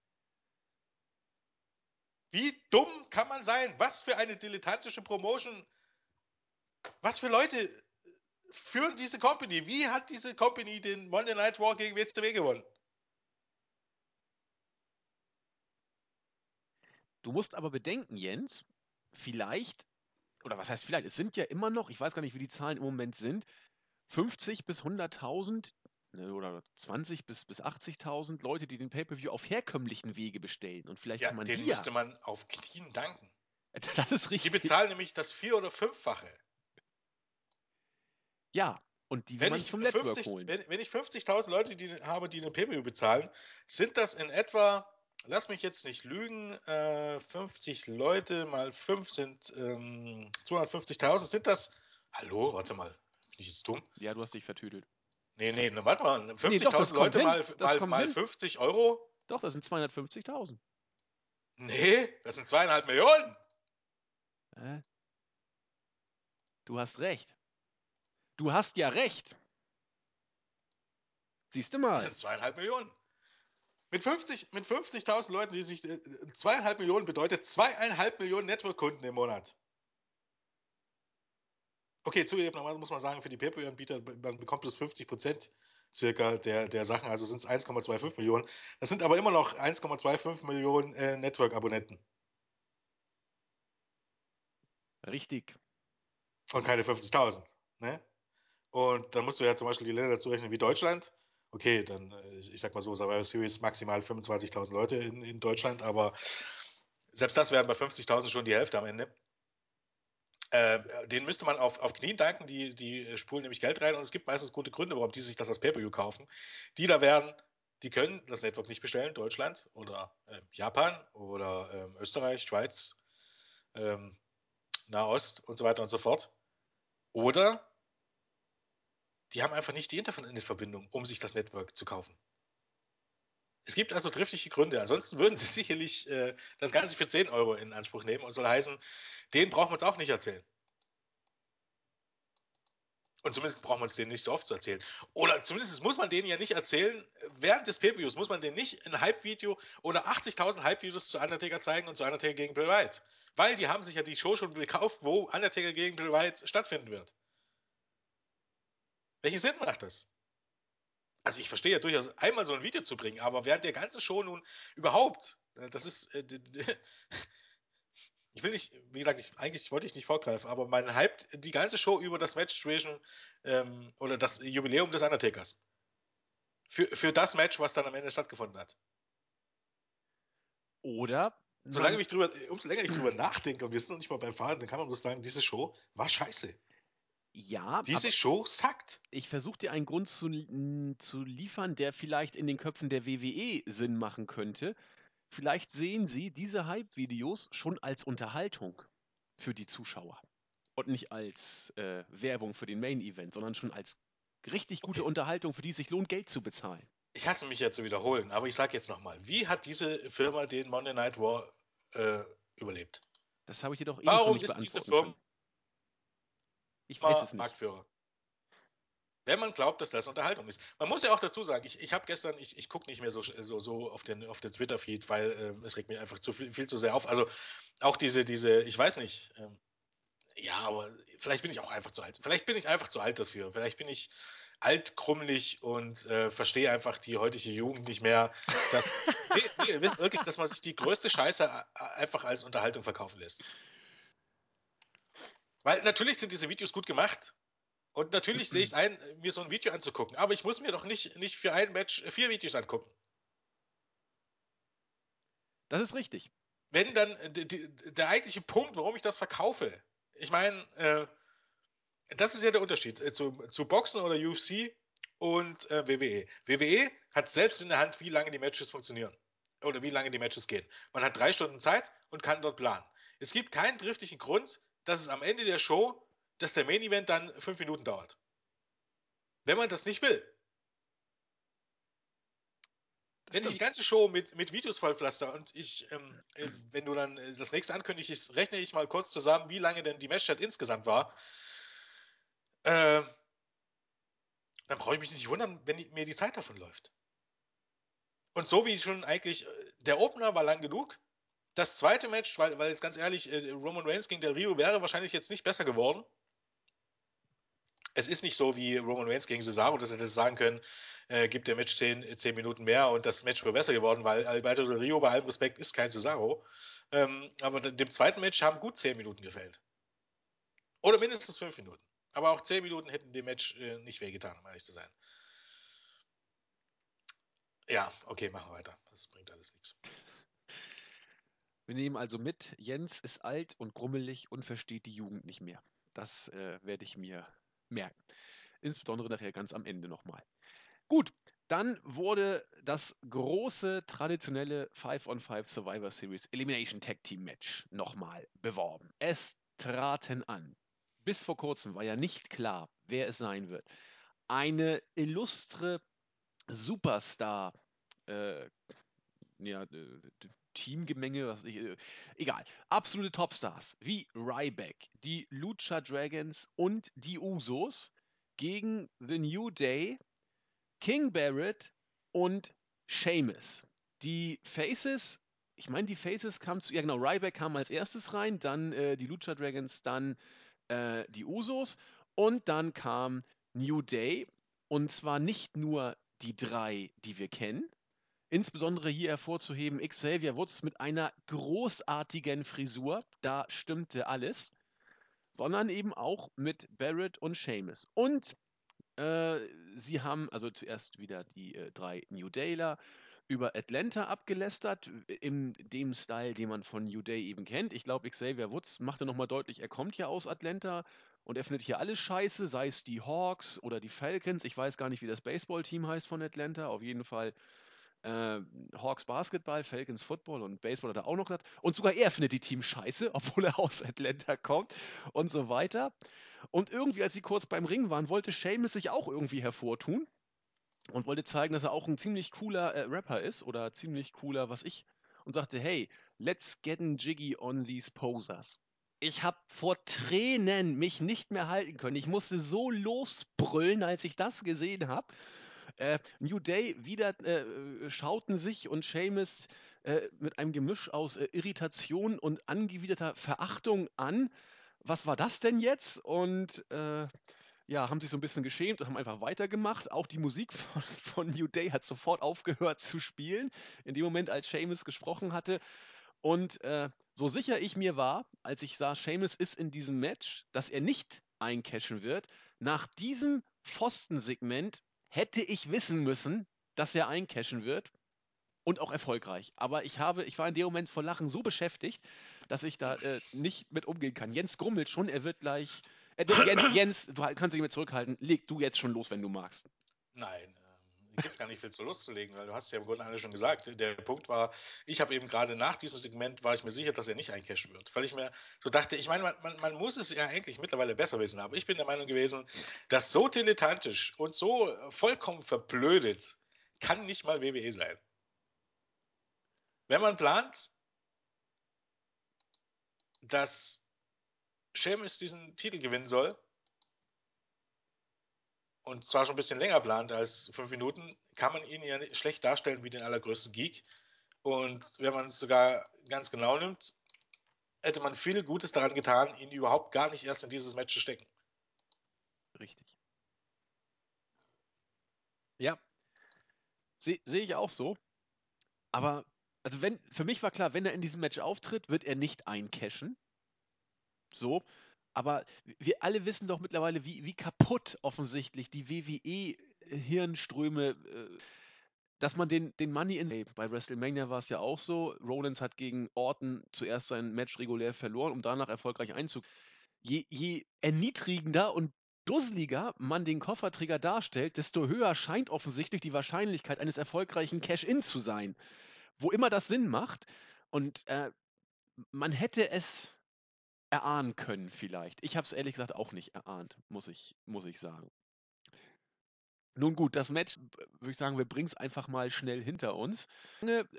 Wie dumm kann man sein? Was für eine dilettantische Promotion. Was für Leute führen diese Company? Wie hat diese Company den Monday Night War gegen WCW gewonnen? Du musst aber bedenken, Jens, vielleicht, oder was heißt vielleicht, es sind ja immer noch, ich weiß gar nicht, wie die Zahlen im Moment sind, 50 bis 100.000 ne, oder 20 bis, bis 80.000 Leute, die den Pay-Per-View auf herkömmlichen Wege bestellen. Und vielleicht Ja, kann man den die müsste man auf Knien danken. Das ist Die richtig. bezahlen nämlich das vier- oder fünffache. Ja, und die will Wenn man ich zum Network 50 holen. wenn, wenn ich 50.000 Leute die habe, die einen Pay-Per-View bezahlen, sind das in etwa, lass mich jetzt nicht lügen, äh, 50 Leute mal 5 sind ähm, 250.000. Sind das, hallo, warte mal, bin ich jetzt dumm? Ja, du hast dich vertüdelt. Nee, nee, ne, warte mal, Nee, 50.000 doch, das kommt Leute mal, mal, mal hin. 50 Euro? Doch, das sind 250.000. Nee, das sind zweieinhalb Millionen. Äh? Du hast recht. Du hast ja recht. Siehst du Das mal. sind zweieinhalb Millionen. Mit 50 mit 50.000 Leuten, die sich äh, zweieinhalb Millionen bedeutet zweieinhalb Millionen Network-Kunden im Monat. Okay, zugegebenermaßen muss man sagen, für die Pay-Per-View-Anbieter, man bekommt bloß 50 Prozent circa der, der Sachen, also sind es 1,25 Millionen. Das sind aber immer noch 1,25 Millionen äh, Network-Abonnenten Richtig. und keine 50.000. Ne? Und dann musst du ja zum Beispiel die Länder dazu rechnen wie Deutschland. Okay, dann, äh, ich sag mal so, Survivor Series maximal 25.000 Leute in, in Deutschland, aber selbst das wären bei 50.000 schon die Hälfte am Ende. Äh, den müsste man auf, auf Knien danken, die, die spulen nämlich Geld rein und es gibt meistens gute Gründe, warum die sich das als Pay-Per-View kaufen. Die da werden, die können das Network nicht bestellen, Deutschland oder äh, Japan oder ähm, Österreich, Schweiz, ähm, Nahost und so weiter und so fort. Oder die haben einfach nicht die Internetverbindung, um sich das Network zu kaufen. Es gibt also triftige Gründe. Ansonsten würden sie sicherlich äh, das Ganze für 10 Euro in Anspruch nehmen und soll heißen, den brauchen wir uns auch nicht erzählen. Und zumindest braucht man es denen nicht so oft zu erzählen. Oder zumindest muss man denen ja nicht erzählen, während des Pay-Per-Views muss man denen nicht ein Hype-Video oder 80.000 Hype-Videos zu Undertaker zeigen und zu Undertaker gegen Bray Wyatt. Weil die haben sich ja die Show schon gekauft, wo Undertaker gegen Bray Wyatt stattfinden wird. Welchen Sinn macht das? Also ich verstehe ja durchaus, einmal so ein Video zu bringen, aber während der ganzen Show nun überhaupt, äh, das ist, äh, ich will nicht, wie gesagt, ich, eigentlich wollte ich nicht vorgreifen, aber man hypt die ganze Show über das Match zwischen ähm, oder das Jubiläum des Undertakers. Für, für das Match, was dann am Ende stattgefunden hat. Oder Solange ich drüber, umso länger ich drüber nachdenke, und wir sind noch nicht mal beim Fahren, dann kann man bloß sagen, diese Show war scheiße. Ja, Diese Show sackt. ich versuche dir einen Grund zu, zu liefern, der vielleicht in den Köpfen der WWE Sinn machen könnte. Vielleicht sehen sie diese Hype-Videos schon als Unterhaltung für die Zuschauer und nicht als äh, Werbung für den Main-Event, sondern schon als richtig gute Okay. Unterhaltung, für die es sich lohnt, Geld zu bezahlen. Ich hasse mich ja zu wiederholen, aber ich sage jetzt nochmal, wie hat diese Firma den Monday Night War äh, überlebt? Das habe ich jedoch eben schon Warum nicht ist diese Firma. Ich weiß es nicht. Marktführer? Wenn man glaubt, dass das Unterhaltung ist. Man muss ja auch dazu sagen, ich, ich habe gestern, ich, ich gucke nicht mehr so, so, so auf den, auf den Twitter-Feed, weil ähm, es regt mir einfach zu viel, viel zu sehr auf. Also auch diese, diese, ich weiß nicht, ähm, ja, aber vielleicht bin ich auch einfach zu alt. Vielleicht bin ich einfach zu alt dafür. Vielleicht bin ich alt, krummelig und äh, verstehe einfach die heutige Jugend nicht mehr. Dass, nee, nee, ihr wisst wirklich, dass man sich die größte Scheiße äh, einfach als Unterhaltung verkaufen lässt. Weil natürlich sind diese Videos gut gemacht. Und natürlich sehe ich es ein, mir so ein Video anzugucken. Aber ich muss mir doch nicht, nicht für ein Match vier Videos angucken. Das ist richtig. Wenn dann äh, die, die, der eigentliche Punkt, warum ich das verkaufe, ich meine, äh, das ist ja der Unterschied äh, zu, zu Boxen oder UFC und äh, WWE. WWE hat selbst in der Hand, wie lange die Matches funktionieren. Oder wie lange die Matches gehen. Man hat drei Stunden Zeit und kann dort planen. Es gibt keinen triftigen Grund, dass es am Ende der Show, dass der Main Event dann fünf Minuten dauert. Wenn man das nicht will. Wenn ich die ganze Show mit, mit Videos vollpflaster und ich, ähm, äh, wenn du dann äh, das nächste ankündigst, rechne ich mal kurz zusammen, wie lange denn die Matchzeit insgesamt war. Äh, dann brauche ich mich nicht wundern, wenn die, mir die Zeit davon läuft. Und so wie schon eigentlich, äh, der Opener war lang genug. Das zweite Match, weil, weil jetzt ganz ehrlich, äh, Roman Reigns gegen Del Rio wäre wahrscheinlich jetzt nicht besser geworden. Es ist nicht so wie Roman Reigns gegen Cesaro, dass das sagen können, äh, gibt der Match 10, 10 Minuten mehr und das Match wäre besser geworden, weil Alberto Del Rio bei allem Respekt ist kein Cesaro. Ähm, aber dem zweiten Match haben gut 10 Minuten gefällt. Oder mindestens 5 Minuten. Aber auch 10 Minuten hätten dem Match äh, nicht wehgetan, um ehrlich zu sein. Ja, okay, machen wir weiter. Das bringt alles nichts. Wir nehmen also mit, Jens ist alt und grummelig und versteht die Jugend nicht mehr. Das äh, werde ich mir merken. Insbesondere nachher ganz am Ende nochmal. Gut, dann wurde das große traditionelle 5-on-5 Survivor Series Elimination Tag Team Match nochmal beworben. Es traten an. Bis vor kurzem war ja nicht klar, wer es sein wird. Eine illustre Superstar äh, ja, Teamgemenge, was ich, äh, egal. Absolute Topstars wie Ryback, die Lucha Dragons und die Usos gegen The New Day, King Barrett und Sheamus. Die Faces, ich meine, die Faces kamen zu, ja genau, Ryback kam als erstes rein, dann äh, die Lucha Dragons, dann äh, die Usos und dann kam New Day und zwar nicht nur die drei, die wir kennen, Insbesondere hier hervorzuheben Xavier Woods mit einer großartigen Frisur, da stimmte alles, sondern eben auch mit Barrett und Seamus. Und äh, sie haben also zuerst wieder die äh, drei New Dayler über Atlanta abgelästert, in dem Style, den man von New Day eben kennt. Ich glaube, Xavier Woods machte nochmal deutlich, er kommt ja aus Atlanta und er findet hier alles scheiße, sei es die Hawks oder die Falcons. Ich weiß gar nicht, wie das Baseballteam heißt von Atlanta. Auf jeden Fall äh, Hawks Basketball, Falcons Football und Baseball hat er auch noch gesagt. Und sogar er findet die Teams scheiße, obwohl er aus Atlanta kommt und so weiter. Und irgendwie, als sie kurz beim Ring waren, wollte Seamus sich auch irgendwie hervortun und wollte zeigen, dass er auch ein ziemlich cooler äh, Rapper ist oder ziemlich cooler, was ich. Und sagte, hey, let's get jiggy on these posers. ich habe vor Tränen mich nicht mehr halten können. Ich musste so losbrüllen, als ich das gesehen habe. Äh, New Day wieder äh, äh, schauten sich und Seamus äh, mit einem Gemisch aus äh, Irritation und angewiderter Verachtung an. Was war das denn jetzt? Und äh, ja, haben sich so ein bisschen geschämt und haben einfach weitergemacht. Auch die Musik von, von New Day hat sofort aufgehört zu spielen, in dem Moment, als Seamus gesprochen hatte. Und äh, so sicher ich mir war, als ich sah, Seamus ist in diesem Match, dass er nicht eincashen wird, nach diesem Pfostensegment hätte ich wissen müssen, dass er eincashen wird und auch erfolgreich. Aber ich habe, ich war in dem Moment vor Lachen so beschäftigt, dass ich da äh, nicht mit umgehen kann. Jens grummelt schon, er wird gleich. Äh, Jens, Jens, du kannst dich nicht mehr zurückhalten. Leg du jetzt schon los, wenn du magst. Nein, gibt gar nicht viel zu loszulegen, weil du hast ja im Grunde alle schon gesagt. Der Punkt war, ich habe eben gerade nach diesem Segment war ich mir sicher, dass er nicht eincashen wird, weil ich mir so dachte, ich meine, man, man, man, muss es ja eigentlich mittlerweile besser wissen, aber ich bin der Meinung gewesen, dass so dilettantisch und so vollkommen verblödet kann nicht mal WWE sein. Wenn man plant, dass Sheamus diesen Titel gewinnen soll, und zwar schon ein bisschen länger plant als fünf Minuten, kann man ihn ja schlecht darstellen wie den allergrößten Geek. Und wenn man es sogar ganz genau nimmt, hätte man viel Gutes daran getan, ihn überhaupt gar nicht erst in dieses Match zu stecken. Richtig. Ja. Sehe seh ich auch so. Aber, also wenn, für mich war klar, wenn er in diesem Match auftritt, wird er nicht eincashen. So. Aber wir alle wissen doch mittlerweile, wie, wie kaputt offensichtlich die WWE-Hirnströme, äh, dass man den, den Money in. Bei WrestleMania war es ja auch so. Rollins hat gegen Orton zuerst sein Match regulär verloren, um danach erfolgreich einzug. Je, je erniedrigender und dusseliger man den Kofferträger darstellt, desto höher scheint offensichtlich die Wahrscheinlichkeit eines erfolgreichen Cash-In zu sein. Wo immer das Sinn macht. Und äh, man hätte es erahnen können vielleicht. Ich habe es ehrlich gesagt auch nicht erahnt, muss ich, muss ich sagen. Nun gut, das Match, würde ich sagen, wir bringen es einfach mal schnell hinter uns.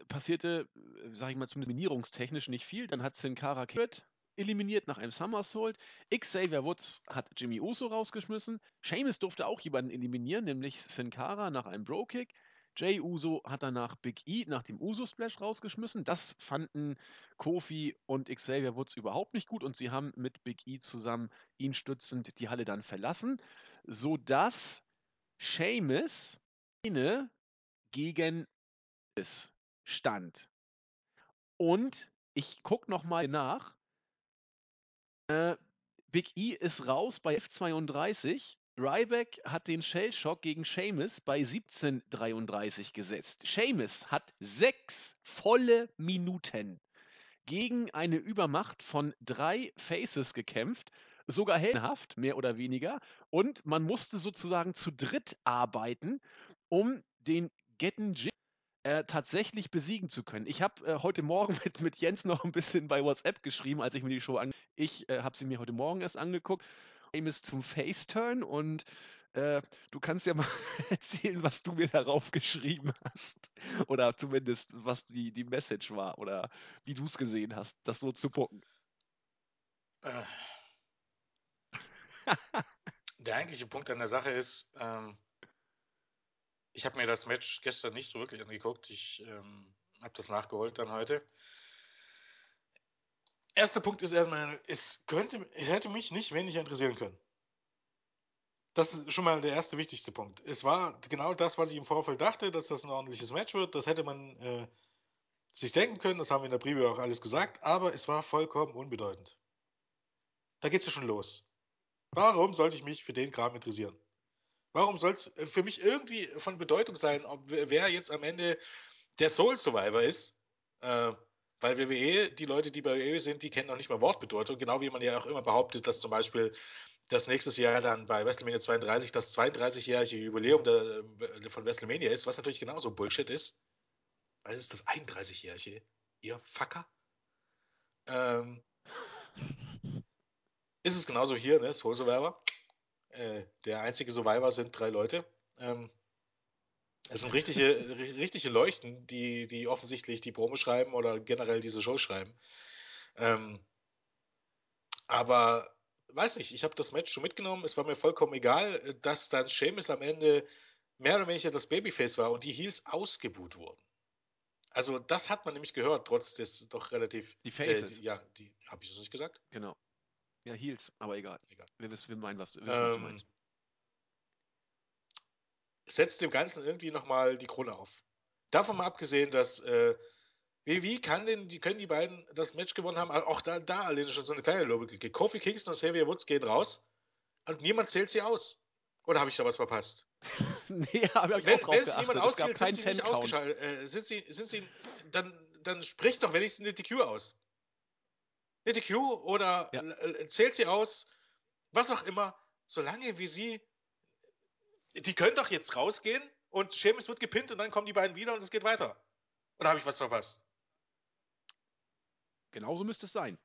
Passierte, sage ich mal, zumindest minierungstechnisch nicht viel. Dann hat Sin Cara Kid eliminiert nach einem Somersault. Xavier Woods hat Jimmy Uso rausgeschmissen. Sheamus durfte auch jemanden eliminieren, nämlich Sin Cara nach einem Bro-Kick. Jay Uso hat danach Big E nach dem Uso-Splash rausgeschmissen. Das fanden Kofi und Xavier Woods überhaupt nicht gut und sie haben mit Big E zusammen ihn stützend die Halle dann verlassen, sodass Sheamus gegen es stand. Und ich gucke nochmal nach. Äh, Big E ist raus bei F32. Ryback hat den Shellshock gegen Seamus bei 17:33 gesetzt. Seamus hat sechs volle Minuten gegen eine Übermacht von drei Faces gekämpft, sogar heldenhaft, mehr oder weniger. Und man musste sozusagen zu dritt arbeiten, um den Getten Jim äh, tatsächlich besiegen zu können. Ich habe äh, heute Morgen mit, mit Jens noch ein bisschen bei WhatsApp geschrieben, als ich mir die Show an. Ich äh, habe sie mir heute Morgen erst angeguckt. Ist zum Face-Turn und äh, du kannst ja mal erzählen, was du mir darauf geschrieben hast. Oder zumindest, was die, die Message war oder wie du es gesehen hast, das so zu pucken. Äh. der eigentliche Punkt an der Sache ist, ähm, ich habe mir das Match gestern nicht so wirklich angeguckt. Ich ähm, habe das nachgeholt dann heute. Erster Punkt ist erstmal, es könnte, es hätte mich nicht weniger interessieren können. Das ist schon mal der erste wichtigste Punkt. Es war genau das, was ich im Vorfeld dachte, dass das ein ordentliches Match wird. Das hätte man äh, sich denken können. Das haben wir in der Preview auch alles gesagt. Aber es war vollkommen unbedeutend. Da geht es ja schon los. Warum sollte ich mich für den Kram interessieren? Warum soll es äh, für mich irgendwie von Bedeutung sein, ob wer jetzt am Ende der Soul Survivor ist? Äh, weil WWE, die Leute, die bei WWE sind, die kennen noch nicht mal Wortbedeutung. Genau wie man ja auch immer behauptet, dass zum Beispiel das nächstes Jahr dann bei WrestleMania 32 das 32-jährige Jubiläum der, äh, von WrestleMania ist, was natürlich genauso Bullshit ist. Weil es ist das 31-jährige, ihr Fucker. Ähm, ist es genauso hier, ne? Soul Survivor. Äh, der einzige Survivor sind drei Leute. Ähm, es sind richtige, richtige Leuchten, die, die offensichtlich die Promo schreiben oder generell diese Show schreiben. Ähm, Aber weiß nicht, ich habe das Match schon mitgenommen. Es war mir vollkommen egal, äh, dass dann Sheamus am Ende mehr oder weniger das Babyface war und die Heels ausgebuht wurden. Also das hat man nämlich gehört, trotz des doch relativ... Die Äh, Faces. die, ja, die... Habe ich das nicht gesagt? Genau. Ja, Heels, aber egal. Egal. Wir wissen, wir meinen, was, wissen, was du Ähm, meinst. Setzt dem Ganzen irgendwie nochmal die Krone auf. Davon mal abgesehen, dass... Äh, wie, wie kann denn, die, können die beiden das Match gewonnen haben? Auch da, da alleine schon so eine kleine Lobeklicke. Kofi Kingston und Xavier Woods gehen raus und niemand zählt sie aus. Oder habe ich da was verpasst? nee, habe ich auch wenn, drauf wenn niemand geachtet. Es gab auszählt, sind sie nicht ausgeschaltet. Äh, sind sie, sind sie, dann, dann spricht doch wenigstens eine DQ aus. Eine DQ oder Ja. äh, zählt sie aus, was auch immer, solange wie sie, die können doch jetzt rausgehen und Sheamus wird gepinnt und dann kommen die beiden wieder und es geht weiter. Oder habe ich was verpasst? Genauso müsste es sein.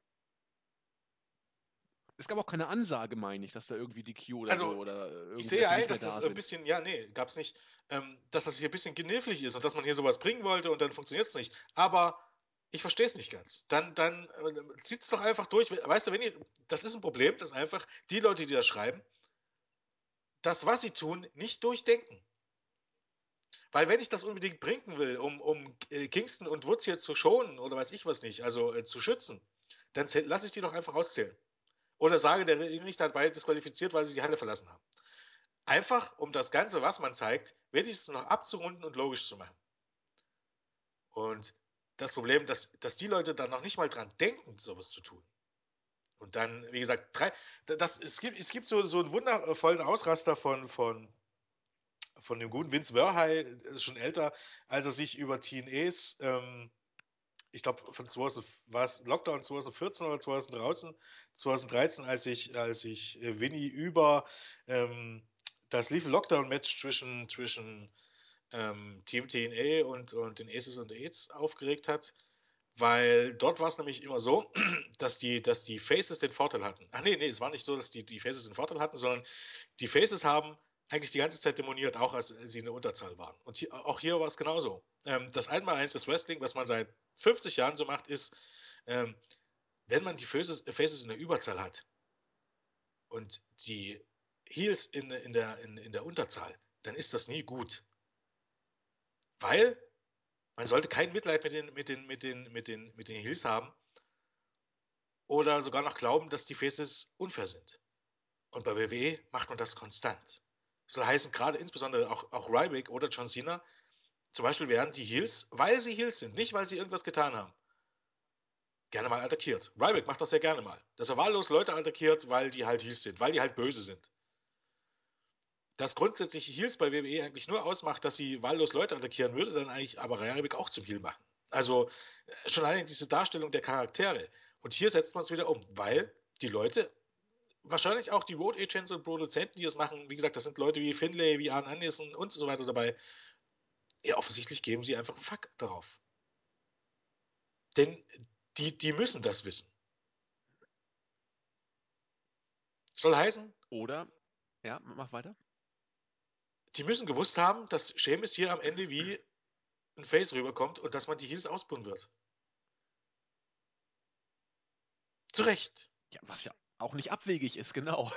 Es gab auch keine Ansage, meine ich, dass da irgendwie DQ oder Also, so oder äh, Ich irgendwie, sehe dass sie ein, dass das da ein bisschen, ja, nee, gab's nicht, ähm, dass das hier ein bisschen knifflig ist und dass man hier sowas bringen wollte und dann funktioniert es nicht. Aber ich verstehe es nicht ganz. Dann, dann äh, zieht es doch einfach durch. Weißt du, wenn ihr, das ist ein Problem, dass einfach die Leute, die das schreiben, das, was sie tun, nicht durchdenken. Weil wenn ich das unbedingt bringen will, um, um äh, Kingston und Woods hier zu schonen oder weiß ich was nicht, also äh, zu schützen, dann lasse ich die doch einfach auszählen. Oder sage, der Richter hat beide disqualifiziert, weil sie die Halle verlassen haben. Einfach, um das Ganze, was man zeigt, wenigstens noch abzurunden und logisch zu machen. Und das Problem, dass, dass die Leute dann noch nicht mal dran denken, sowas zu tun. Und dann, wie gesagt, drei, das, es gibt, es gibt so, so einen wundervollen Ausraster von, von, von dem guten Vince Verhey, schon älter, als er sich über TNAs, ähm, ich glaube, von 2000, war es Lockdown 2014 oder 2013, 2013, als ich, als ich äh, Winnie über ähm, das lief Lockdown-Match zwischen, zwischen ähm, Team TNA und, und den Aces und Aids aufgeregt hat, weil dort war es nämlich immer so, dass die, dass die Faces den Vorteil hatten. Ach nee, nee, es war nicht so, dass die, die Faces den Vorteil hatten, sondern die Faces haben eigentlich die ganze Zeit demoniert, auch als sie in der Unterzahl waren. Und hier, auch hier war es genauso. Ähm, das Einmaleins des Wrestling, was man seit 50 Jahren so macht, ist, ähm, wenn man die Faces, Faces in der Überzahl hat und die Heels in, in, der, in, in der Unterzahl, dann ist das nie gut. Weil man sollte kein Mitleid mit den, mit den, mit den, mit den, mit den Heels haben oder sogar noch glauben, dass die Faces unfair sind. Und bei WWE macht man das konstant. Soll heißen, gerade insbesondere auch, auch Ryback oder John Cena, zum Beispiel werden die Heels, weil sie Heels sind, nicht weil sie irgendwas getan haben, gerne mal attackiert. Ryback macht das sehr gerne mal. Dass er wahllos Leute attackiert, weil die halt Heels sind, weil die halt böse sind. Dass grundsätzlich Heels bei WWE eigentlich nur ausmacht, dass sie wahllos Leute attackieren, würde dann eigentlich aber Ryback auch zum Heel machen. Also äh, schon allein diese Darstellung der Charaktere. Und hier setzt man es wieder um, weil die Leute, wahrscheinlich auch die Road Agents und Produzenten, die es machen, wie gesagt, das sind Leute wie Finlay, wie Arn Anderson und so weiter dabei. Ja, offensichtlich geben sie einfach einen Fuck darauf. Denn die, die müssen das wissen. Soll heißen, Oder, ja, mach weiter. Die müssen gewusst haben, dass Seamus hier am Ende wie ein Face rüberkommt und dass man die Heels ausbauen wird. Zu Recht. Ja, was ja auch nicht abwegig ist, genau.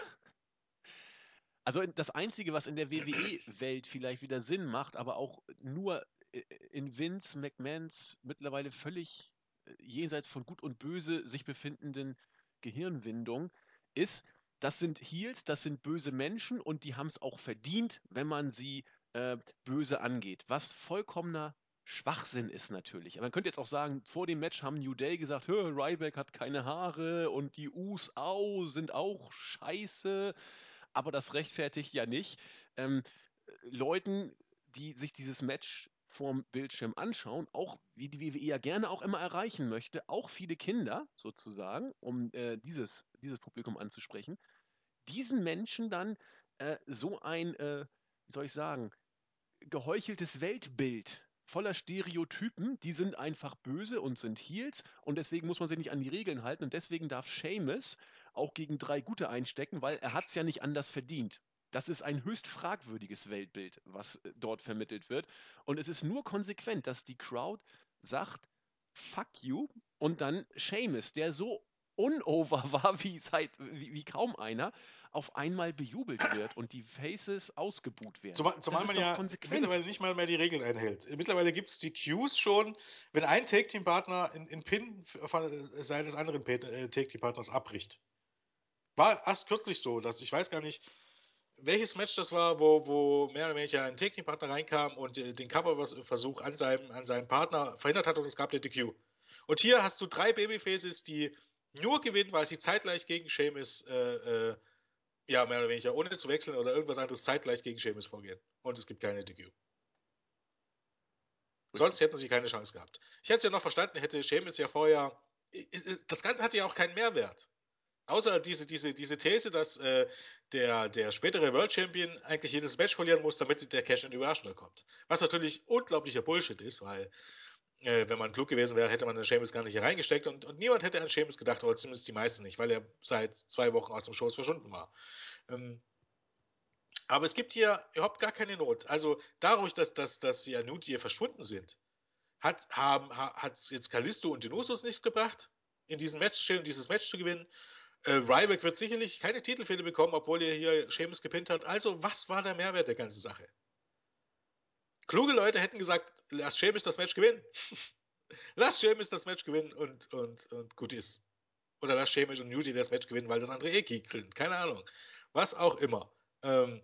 Also das Einzige, was in der WWE-Welt vielleicht wieder Sinn macht, aber auch nur i- in Vince McMahons mittlerweile völlig äh, jenseits von Gut und Böse sich befindenden Gehirnwindung, ist, das sind Heels, das sind böse Menschen und die haben es auch verdient, wenn man sie äh, böse angeht. Was vollkommener Schwachsinn ist natürlich. Man könnte jetzt auch sagen, vor dem Match haben New Day gesagt, "Hö, Ryback hat keine Haare und die Us au sind auch scheiße aber das rechtfertigt ja nicht ähm, Leuten, die sich dieses Match vorm Bildschirm anschauen, auch wie die WWE ja gerne auch immer erreichen möchte, auch viele Kinder sozusagen, um äh, dieses, dieses Publikum anzusprechen, diesen Menschen dann äh, so ein, äh, wie soll ich sagen, geheucheltes Weltbild voller Stereotypen, die sind einfach böse und sind Heels und deswegen muss man sich nicht an die Regeln halten und deswegen darf Seamus auch gegen drei Gute einstecken, weil er hat es ja nicht anders verdient. Das ist ein höchst fragwürdiges Weltbild, was äh, dort vermittelt wird. Und es ist nur konsequent, dass die Crowd sagt, fuck you, und dann Seamus, der so unover war wie, seit, wie, wie kaum einer, auf einmal bejubelt wird und die Faces ausgebuht werden. Zumal, zumal man ja konsequent. mittlerweile nicht mal mehr die Regeln einhält. Mittlerweile gibt es die Cues schon, wenn ein Take-Team-Partner in, in Pin von, seines anderen äh, Take-Team-Partners abbricht. War erst kürzlich so, dass ich weiß gar nicht, welches Match das war, wo, wo mehr oder weniger ein Take-Team-Partner reinkam und äh, den Cover-Versuch an seinem, an seinem Partner verhindert hat und es gab den DQ. Und hier hast du drei Babyfaces, die nur gewinnen, weil sie zeitgleich gegen Sheamus äh, äh, ja, mehr oder weniger, ohne zu wechseln oder irgendwas anderes zeitgleich gegen Sheamus vorgehen. Und es gibt keine DQ. Sonst hätten sie keine Chance gehabt. Ich hätte es ja noch verstanden, hätte Sheamus ja vorher. Das Ganze hatte ja auch keinen Mehrwert. Außer diese, diese, diese These, dass äh, der, der spätere World Champion eigentlich jedes Match verlieren muss, damit der Cash in Überraschung kommt. Was natürlich unglaublicher Bullshit ist, weil äh, wenn man klug gewesen wäre, hätte man den Seamus gar nicht hier reingesteckt und, und niemand hätte an Seamus gedacht, oder zumindest die meisten nicht, weil er seit zwei Wochen aus dem Shows verschwunden war. Ähm, aber es gibt hier überhaupt gar keine Not. Also dadurch, dass, dass, dass Nut hier verschwunden sind, hat hat jetzt Kalisto und Dinosus nichts gebracht, in diesem Match dieses Match zu gewinnen. Äh, Ryback wird sicherlich keine Titelfehde bekommen, obwohl er hier Seamus gepinnt hat. Also, was war der Mehrwert der ganzen Sache? Kluge Leute hätten gesagt, lass Seamus das Match gewinnen. lass Seamus das Match gewinnen und, und, und gut ist. Oder lass Seamus und Newty das Match gewinnen, weil das andere eh Geeks sind. Keine Ahnung. Was auch immer. Ähm,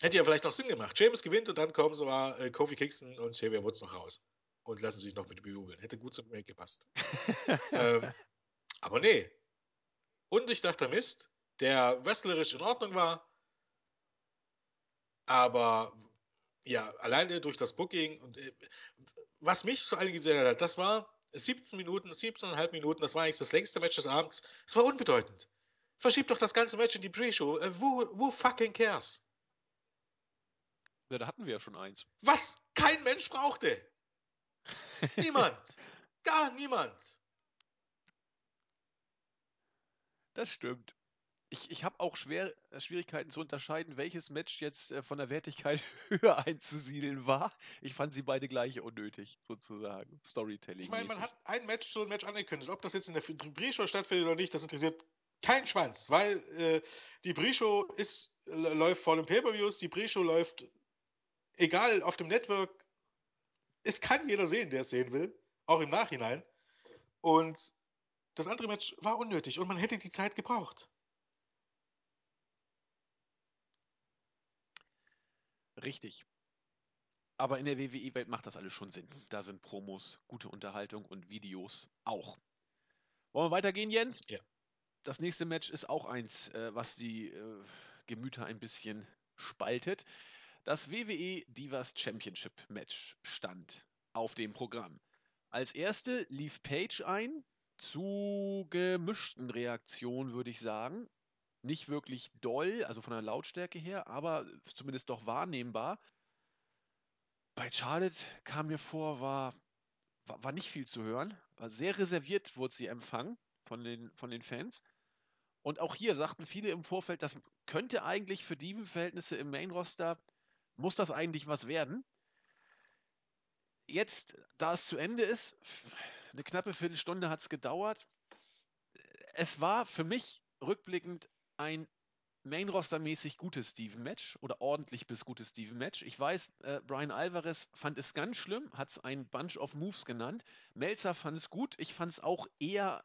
hätte ja vielleicht noch Sinn gemacht. Seamus gewinnt und dann kommen so äh, Kofi Kingston und Xavier Woods noch raus. Und lassen sich noch mit bejubeln. Hätte gut zum Make gepasst. ähm, aber nee. Undurchdachter Mist, der wrestlerisch in Ordnung war, aber ja, alleine durch das Booking und äh, was mich vor allem gesehen hat, das war 17 Minuten, 17,5 Minuten, das war eigentlich das längste Match des Abends. Es war unbedeutend. Verschiebt doch das ganze Match in die Pre-Show. Äh, who, who fucking cares? Ja, da hatten wir ja schon eins. Was kein Mensch brauchte. niemand. Gar niemand. Das stimmt ich, ich habe auch schwer, äh, Schwierigkeiten zu unterscheiden, welches Match jetzt äh, von der Wertigkeit höher einzusiedeln war. Ich fand sie beide gleich unnötig, sozusagen. Storytelling. Ich meine, man hat ein Match zu einem Match angekündigt. Ob das jetzt in der Pre-Show stattfindet oder nicht, das interessiert keinen Schwanz, weil äh, die Pre-Show ist, läuft vor den Pay-Per-Views, die Pre-Show läuft, egal, auf dem Network. Es kann jeder sehen, der es sehen will, auch im Nachhinein. Und das andere Match war unnötig und man hätte die Zeit gebraucht. Richtig. Aber in der WWE-Welt macht das alles schon Sinn. Da sind Promos, gute Unterhaltung und Videos auch. Wollen wir weitergehen, Jens? Ja. Das nächste Match ist auch eins, äh, was die äh, Gemüter ein bisschen spaltet. Das WWE Divas Championship Match stand auf dem Programm. Als erste lief Page ein, zu gemischten Reaktionen, würde ich sagen nicht wirklich doll, also von der Lautstärke her, aber zumindest doch wahrnehmbar. Bei Charlotte kam mir vor, war, war, nicht viel zu hören. War sehr reserviert wurde sie empfangen von den, von den Fans. Und auch hier sagten viele im Vorfeld, das könnte eigentlich für Diven-Verhältnisse im Main-Roster, muss das eigentlich was werden. Jetzt, da es zu Ende ist, eine knappe Viertelstunde hat es gedauert. Es war für mich rückblickend ein Main-Roster-mäßig gutes Steven-Match oder ordentlich bis gutes Steven-Match. Ich weiß, äh, Brian Alvarez fand es ganz schlimm, hat es ein Bunch of Moves genannt. Melzer fand es gut. Ich fand es auch eher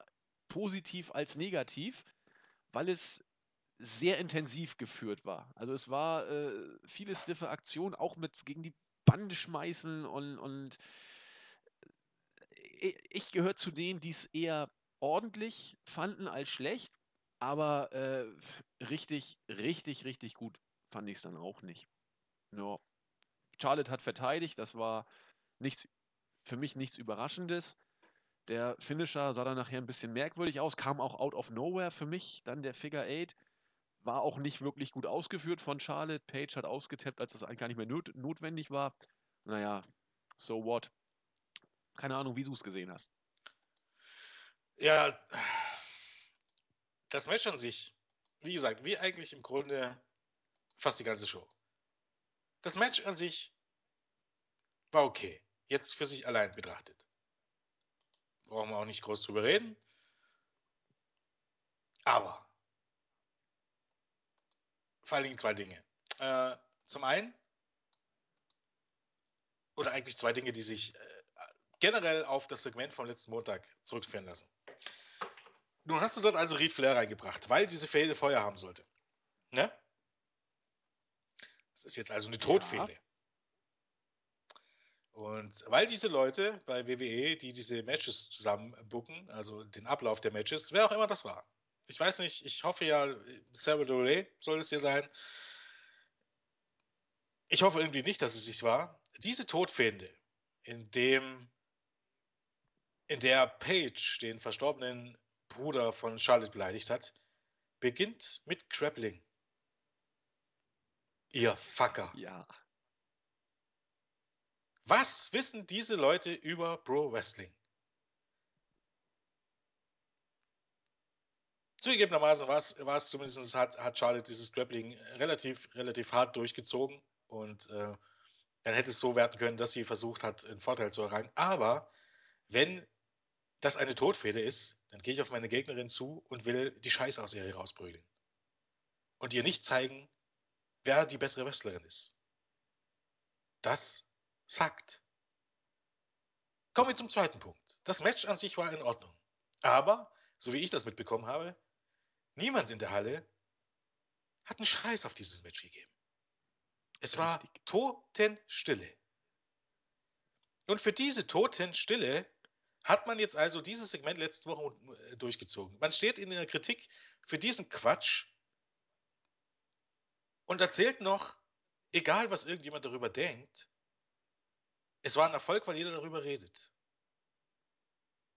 positiv als negativ, weil es sehr intensiv geführt war. Also es war äh, viele stiffe Aktionen, auch mit gegen die Bande schmeißen und, und ich gehöre zu denen, die es eher ordentlich fanden als schlecht. Aber äh, richtig, richtig, richtig gut fand ich es dann auch nicht. Ja. Charlotte hat verteidigt, das war nichts, für mich nichts Überraschendes. Der Finisher sah dann nachher ein bisschen merkwürdig aus, kam auch out of nowhere für mich. Dann der Figure 8 war auch nicht wirklich gut ausgeführt von Charlotte. Page hat ausgetappt, als das eigentlich gar nicht mehr not notwendig war. Naja, so what? Keine Ahnung, wie du es gesehen hast. Ja, das Match an sich, wie gesagt, wie eigentlich im Grunde fast die ganze Show. Das Match an sich war okay. Jetzt für sich allein betrachtet. Brauchen wir auch nicht groß drüber reden. Aber vor allen Dingen zwei Dinge. Äh, zum einen, oder eigentlich zwei Dinge, die sich äh, generell auf das Segment vom letzten Montag zurückführen lassen. Nun hast du dort also Ric Flair reingebracht, weil diese Fehde Feuer haben sollte. Ne? Das ist jetzt also eine Todfehde. Ja. Und weil diese Leute bei WWE, die diese Matches zusammen booken, also den Ablauf der Matches, wer auch immer das war. Ich weiß nicht, ich hoffe ja, Sarah Ray soll es hier sein. Ich hoffe irgendwie nicht, dass es sich war. Diese Todfehde, in dem in der Paige den verstorbenen Bruder von Charlotte beleidigt hat, beginnt mit Grappling. Ihr Fucker. Ja. Was wissen diese Leute über Pro Wrestling? Zugegebenermaßen war es, zumindest, hat, hat Charlotte dieses Grappling relativ, relativ hart durchgezogen und äh, dann hätte es so werden können, dass sie versucht hat, einen Vorteil zu erreichen. Aber wenn das eine Todfehde ist, dann gehe ich auf meine Gegnerin zu und will die Scheiße aus ihr herausprügeln. Und ihr nicht zeigen, wer die bessere Wrestlerin ist. Das sagt. Kommen wir zum zweiten Punkt. Das Match an sich war in Ordnung. Aber, so wie ich das mitbekommen habe, niemand in der Halle hat einen Scheiß auf dieses Match gegeben. Es war Totenstille. Und für diese Totenstille hat man jetzt also dieses Segment letzte Woche äh, durchgezogen. Man steht in der Kritik für diesen Quatsch und erzählt noch, egal was irgendjemand darüber denkt, es war ein Erfolg, weil jeder darüber redet.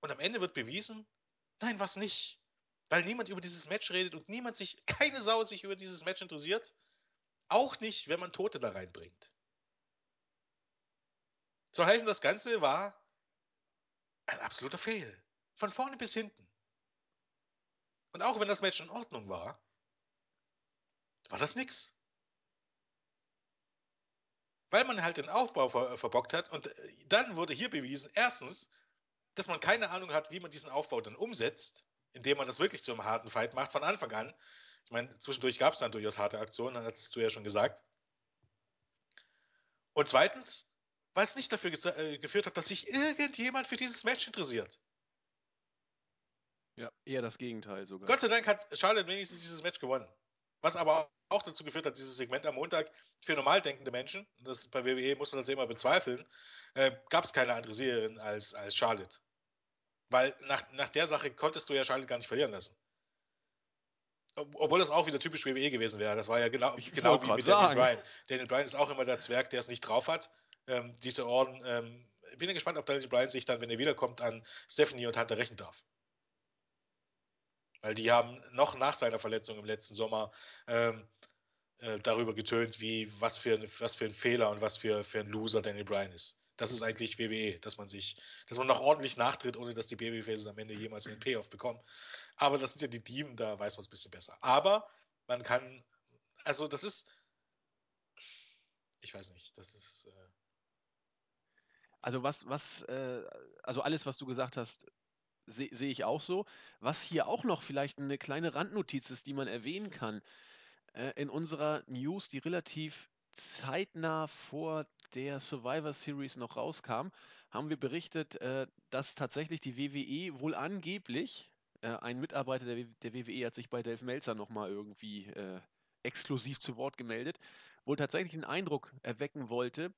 Und am Ende wird bewiesen, nein, was nicht. Weil niemand über dieses Match redet und niemand sich, keine Sau sich über dieses Match interessiert. Auch nicht, wenn man Tote da reinbringt. So heißen, das Ganze war ein absoluter Fehl. Von vorne bis hinten. Und auch wenn das Match in Ordnung war, war das nix. Weil man halt den Aufbau ver verbockt hat und äh, dann wurde hier bewiesen, erstens, dass man keine Ahnung hat, wie man diesen Aufbau dann umsetzt, indem man das wirklich zu einem harten Fight macht von Anfang an. Ich meine, zwischendurch gab es dann durchaus harte Aktionen, hast du ja schon gesagt. Und zweitens, weil es nicht dafür äh, geführt hat, dass sich irgendjemand für dieses Match interessiert. Ja, eher das Gegenteil sogar. Gott sei Dank hat Charlotte wenigstens dieses Match gewonnen. Was aber auch dazu geführt hat, dieses Segment am Montag für normal denkende Menschen, das bei WWE muss man das ja immer bezweifeln, äh, gab es keine andere Siegerin als, als Charlotte. Weil nach, nach der Sache konntest du ja Charlotte gar nicht verlieren lassen. Obwohl das auch wieder typisch WWE gewesen wäre. Das war ja genau, genau wie mit. Daniel Bryan. Daniel Bryan ist auch immer der Zwerg, der es nicht drauf hat ähm, diese Orden. Ähm, bin ja gespannt, ob Daniel Bryan sich dann, wenn er wiederkommt, an Stephanie und Hunter rächen darf. Weil die haben noch nach seiner Verletzung im letzten Sommer ähm, äh, darüber getönt, wie was für, ein, was für ein Fehler und was für, für ein Loser Daniel Bryan ist. Das ist eigentlich WWE, dass man sich, dass man noch ordentlich nachtritt, ohne dass die Babyfaces am Ende jemals einen Payoff bekommen. Aber das sind ja die Diemen, da weiß man es ein bisschen besser. Aber man kann, also das ist, ich weiß nicht, das ist. Äh, also was, was, äh, also alles, was du gesagt hast, sehe seh ich auch so. Was hier auch noch vielleicht eine kleine Randnotiz ist, die man erwähnen kann, äh, in unserer News, die relativ zeitnah vor der Survivor Series noch rauskam, haben wir berichtet, äh, dass tatsächlich die WWE wohl angeblich, äh, ein Mitarbeiter der, der, WWE hat sich bei Dave Meltzer nochmal irgendwie äh, exklusiv zu Wort gemeldet, wohl tatsächlich einen Eindruck erwecken wollte,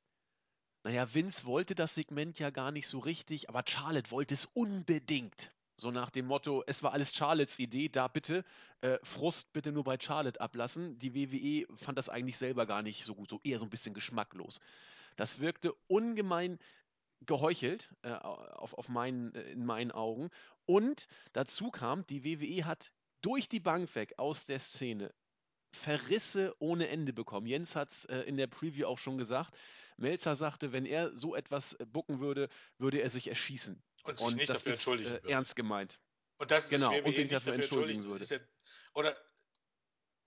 naja, Vince wollte das Segment ja gar nicht so richtig, aber Charlotte wollte es unbedingt. So nach dem Motto, es war alles Charlottes Idee, da bitte äh, Frust bitte nur bei Charlotte ablassen. Die WWE fand das eigentlich selber gar nicht so gut, so eher so ein bisschen geschmacklos. Das wirkte ungemein geheuchelt äh, auf, auf meinen, äh, in meinen Augen. Und dazu kam, die WWE hat durch die Bank weg aus der Szene Verrisse ohne Ende bekommen. Jens hat es äh, in der Preview auch schon gesagt. Melzer sagte, wenn er so etwas äh, bucken würde, würde er sich erschießen. Und sich und nicht dafür ist, entschuldigen äh, würde. Ernst gemeint. Und das genau, ist, und sich nicht dafür entschuldigen würde. Ja, oder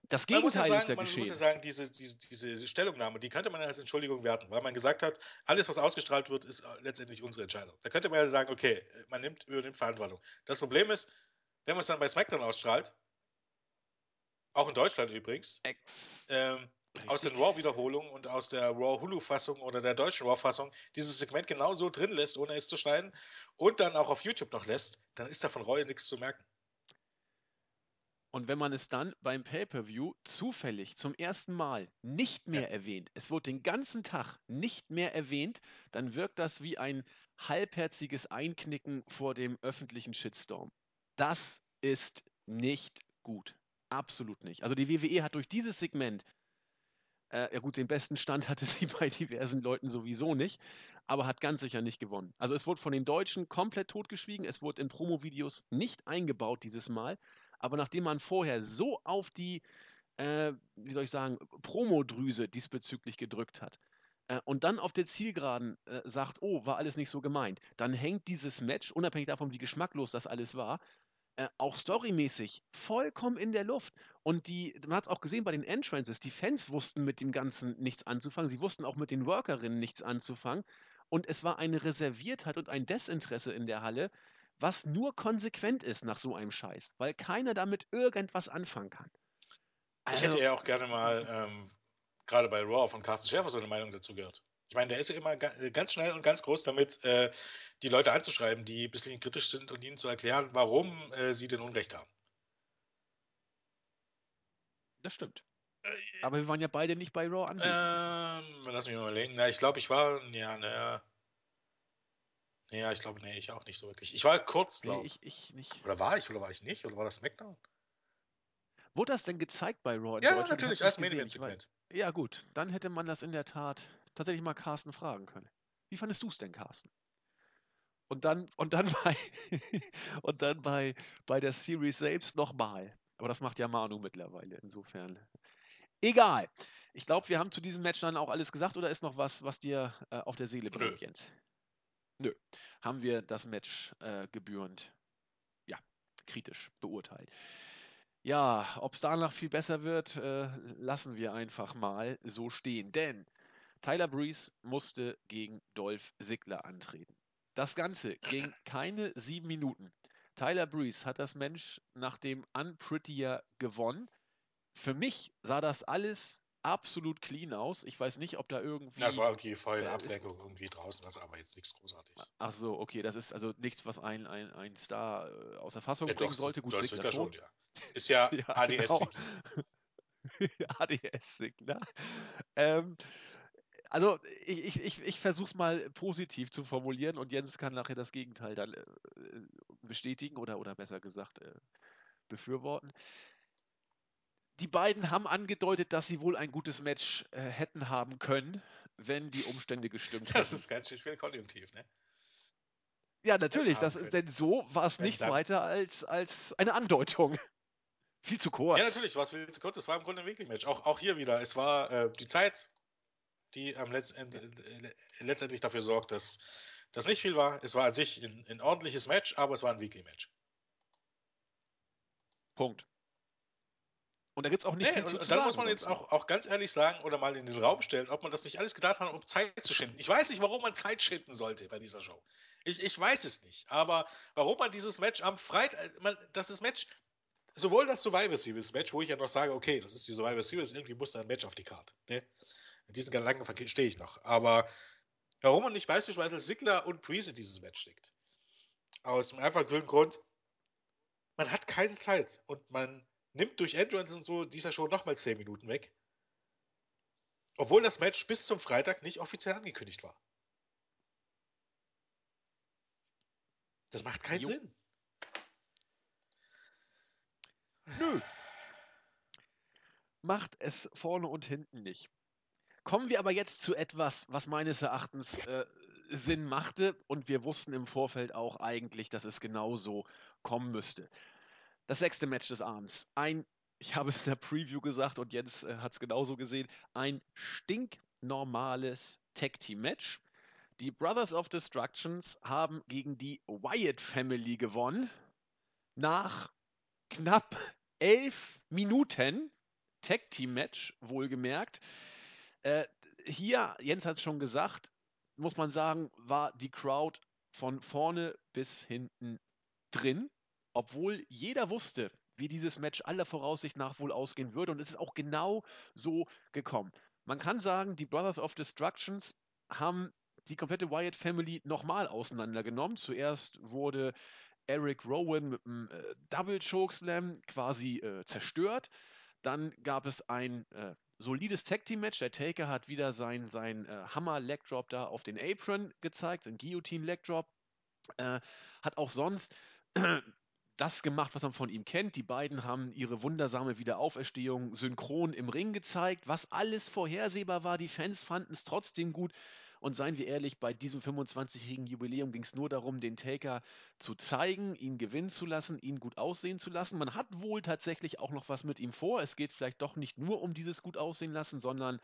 das Gegenteil ja ist ja man geschehen. muss ja sagen, diese, diese, diese, Stellungnahme, die könnte man als Entschuldigung werten, weil man gesagt hat, alles, was ausgestrahlt wird, ist äh, letztendlich unsere Entscheidung. Da könnte man ja sagen, okay, man nimmt, übernimmt Verantwortung. Das Problem ist, wenn man es dann bei SmackDown ausstrahlt, Auch in Deutschland übrigens. Ex Ähm, aus den Raw-Wiederholungen und aus der Raw-Hulu-Fassung oder der deutschen Raw-Fassung dieses Segment genauso drin lässt, ohne es zu schneiden, und dann auch auf YouTube noch lässt, dann ist da von Reue nichts zu merken. Und wenn man es dann beim Pay-per-View zufällig zum ersten Mal nicht mehr Ja. erwähnt, es wird den ganzen Tag nicht mehr erwähnt, dann wirkt das wie ein halbherziges Einknicken vor dem öffentlichen Shitstorm. Das ist nicht gut. Absolut nicht. Also die WWE hat durch dieses Segment, äh, ja gut, den besten Stand hatte sie bei diversen Leuten sowieso nicht, aber hat ganz sicher nicht gewonnen. Also es wurde von den Deutschen komplett totgeschwiegen, es wurde in Promo-Videos nicht eingebaut dieses Mal. Aber nachdem man vorher so auf die, äh, wie soll ich sagen, Promodrüse diesbezüglich gedrückt hat äh, und dann auf der Zielgeraden äh, sagt, oh, war alles nicht so gemeint, dann hängt dieses Match, unabhängig davon, wie geschmacklos das alles war, äh, auch storymäßig vollkommen in der Luft. Und die, man hat es auch gesehen bei den Entrances, die Fans wussten mit dem Ganzen nichts anzufangen, sie wussten auch mit den Workerinnen nichts anzufangen. Und es war eine Reserviertheit und ein Desinteresse in der Halle, was nur konsequent ist nach so einem Scheiß, weil keiner damit irgendwas anfangen kann. Ich hätte Also, ja auch gerne mal, ähm, gerade bei Raw von Carsten Schäfer so eine Meinung dazu gehört. Ich meine, der ist ja immer ga ganz schnell und ganz groß damit, äh, die Leute anzuschreiben, die ein bisschen kritisch sind und ihnen zu erklären, warum äh, sie denn Unrecht haben. das stimmt. Äh, Aber wir waren ja beide nicht bei Raw anwesend. ähm, lass mich mal überlegen. Na, ich glaube, ich war, ja, naja. Ja, ich glaube, nee, ich auch nicht so wirklich. Ich war kurz, nee, glaube ich, ich nicht. Oder war ich oder war ich nicht? Oder war das SmackDown? Wurde das denn gezeigt bei Raw Ja, natürlich, Ich als Main. Event Segment. Ja, gut, dann hätte man das in der Tat tatsächlich mal Carsten fragen können. Wie fandest du es denn, Carsten? Und dann, und dann bei, und dann bei, bei der Series selbst nochmal. Aber das macht ja Manu mittlerweile, insofern. Egal. Ich glaube, wir haben zu diesem Match dann auch alles gesagt oder ist noch was, was dir äh, auf der Seele brennt. Jens? Nö. Haben wir das Match äh, gebührend, ja, kritisch beurteilt. Ja, ob es danach viel besser wird, äh, lassen wir einfach mal so stehen. Denn Tyler Breeze musste gegen Dolph Ziggler antreten. Das Ganze ging keine sieben Minuten. Tyler Breeze hat das Match nach dem Unprettier gewonnen. Für mich sah das alles absolut clean aus. Ich weiß nicht, ob da irgendwie. Ja, es war irgendwie voll äh, Ablenkung irgendwie draußen, das ist aber jetzt nichts Großartiges. Ach so, okay, das ist also nichts, was ein, ein, ein Star äh, außer Fassung Ja, bringen doch, sollte. Gut, Ziggler Ziggler schon. ja. Ist ja, Ja, ADS genau. ADS-Signer. Ähm, also ich, ich, ich, ich versuche es mal positiv zu formulieren und Jens kann nachher das Gegenteil dann äh, bestätigen oder, oder besser gesagt äh, befürworten. Die beiden haben angedeutet, dass sie wohl ein gutes Match äh, hätten haben können, wenn die Umstände gestimmt Das hätten. ist ganz schön viel Konjunktiv, ne? Ja, natürlich, das können. denn so war es nichts dann- weiter als, als eine Andeutung. Viel zu kurz. Ja, natürlich, war es viel zu kurz. Es war im Grunde ein Weekly-Match. Auch, auch hier wieder. Es war äh, die Zeit, die am letztend, äh, letztendlich dafür sorgt, dass das nicht viel war. Es war an sich ein, ein ordentliches Match, aber es war ein Weekly-Match. Punkt. Und da gibt es auch nicht Nee, viel und, und dann muss man jetzt auch, auch ganz ehrlich sagen oder mal in den Raum stellen, ob man das nicht alles getan hat, um Zeit zu schinden. Ich weiß nicht, warum man Zeit schinden sollte bei dieser Show. Ich, ich weiß es nicht. Aber warum man dieses Match am Freitag, äh, man, das ist Match, sowohl das Survivor Series Match, wo ich ja noch sage, okay, das ist die Survivor Series, irgendwie muss da ein Match auf die Karte. Ne? Diesen Gedanken verstehe ich noch. Aber warum man nicht beispielsweise Sigler und Priest in dieses Match steckt. Aus dem einfachen grünen Grund, man hat keine Zeit und man nimmt durch Entrance und so dieser Show nochmal 10 Minuten weg. Obwohl das Match bis zum Freitag nicht offiziell angekündigt war. Das macht keinen Jo. Sinn. Nö. Macht es vorne und hinten nicht. Kommen wir aber jetzt zu etwas, was meines Erachtens äh, Sinn machte und wir wussten im Vorfeld auch eigentlich, dass es genauso kommen müsste. Das sechste Match des Abends. Ein, ich habe es in der Preview gesagt und Jens äh, hat es genauso gesehen, ein stinknormales Tag Team Match. Die Brothers of Destructions haben gegen die Wyatt Family gewonnen. Nach knapp elf Minuten Tag Team Match, wohlgemerkt. Äh, hier, Jens hat es schon gesagt, muss man sagen, war die Crowd von vorne bis hinten drin, obwohl jeder wusste, wie dieses Match aller Voraussicht nach wohl ausgehen würde. Und es ist auch genau so gekommen. Man kann sagen, die Brothers of Destructions haben die komplette Wyatt Family nochmal auseinandergenommen. Zuerst wurde Eric Rowan mit einem äh, Double Chokeslam quasi äh, zerstört. Dann gab es ein äh, solides Tag Team Match. Der Taker hat wieder sein, sein äh, Hammer Leg Drop da auf den Apron gezeigt, sein Guillotine Leg Drop. Äh, hat auch sonst das gemacht, was man von ihm kennt. Die beiden haben ihre wundersame Wiederauferstehung synchron im Ring gezeigt, was alles vorhersehbar war. Die Fans fanden es trotzdem gut. Und seien wir ehrlich, bei diesem 25-jährigen Jubiläum ging es nur darum, den Taker zu zeigen, ihn gewinnen zu lassen, ihn gut aussehen zu lassen. Man hat wohl tatsächlich auch noch was mit ihm vor. Es geht vielleicht doch nicht nur um dieses gut aussehen lassen, sondern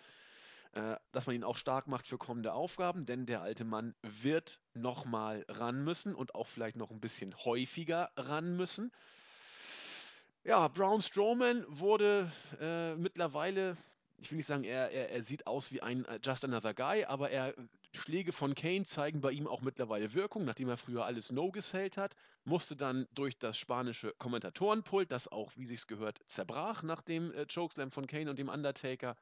äh, dass man ihn auch stark macht für kommende Aufgaben, denn der alte Mann wird nochmal ran müssen und auch vielleicht noch ein bisschen häufiger ran müssen. Ja, Braun Strowman wurde äh, mittlerweile, ich will nicht sagen, er, er, er sieht aus wie ein uh, Just Another Guy, aber er Schläge von Kane zeigen bei ihm auch mittlerweile Wirkung, nachdem er früher alles No gesellt hat, musste dann durch das spanische Kommentatorenpult, das auch, wie sich's gehört, zerbrach nach dem äh, Chokeslam von Kane und dem Undertaker,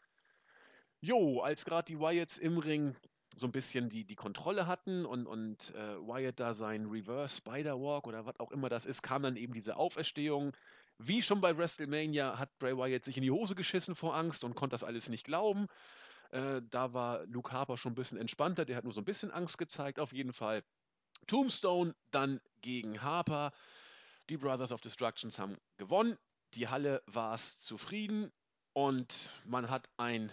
Jo, als gerade die Wyatts im Ring so ein bisschen die, die Kontrolle hatten und, und äh, Wyatt da sein Reverse Spider-Walk oder was auch immer das ist, kam dann eben diese Auferstehung. Wie schon bei WrestleMania hat Bray Wyatt sich in die Hose geschissen vor Angst und konnte das alles nicht glauben. Äh, da war Luke Harper schon ein bisschen entspannter, der hat nur so ein bisschen Angst gezeigt, auf jeden Fall. Tombstone dann gegen Harper. Die Brothers of Destructions haben gewonnen. Die Halle war es zufrieden und man hat ein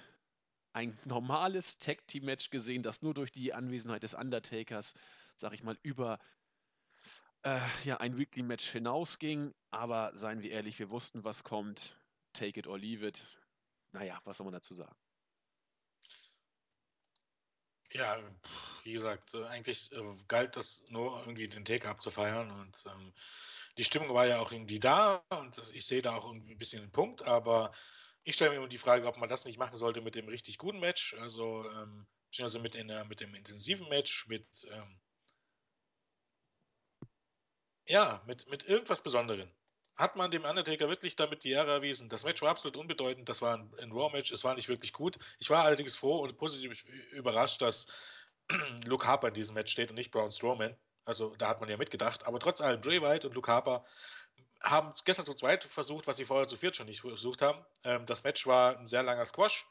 ein normales Tag-Team-Match gesehen, das nur durch die Anwesenheit des Undertakers, sag ich mal, über äh, ja, ein Weekly-Match hinausging. Aber seien wir ehrlich, wir wussten, was kommt. Take it or leave it. Naja, was soll man dazu sagen? Ja, wie gesagt, eigentlich äh, galt das nur irgendwie den Take abzufeiern und ähm, die Stimmung war ja auch irgendwie da und ich sehe da auch irgendwie ein bisschen den Punkt, aber ich stelle mir immer die Frage, ob man das nicht machen sollte mit dem richtig guten Match, also ähm, beziehungsweise mit, in, mit dem intensiven Match, mit ähm, ja, mit, mit irgendwas Besonderem. Hat man dem Undertaker wirklich damit die Ehre erwiesen? Das Match war absolut unbedeutend, das war ein, ein Raw-Match, es war nicht wirklich gut. Ich war allerdings froh und positiv überrascht, dass Luke Harper in diesem Match steht und nicht Braun Strowman. Also da hat man ja mitgedacht. Aber trotz allem, Bray White und Luke Harper haben gestern zu zweit versucht, was sie vorher zu viert schon nicht versucht haben. Ähm, das Match war ein sehr langer Squash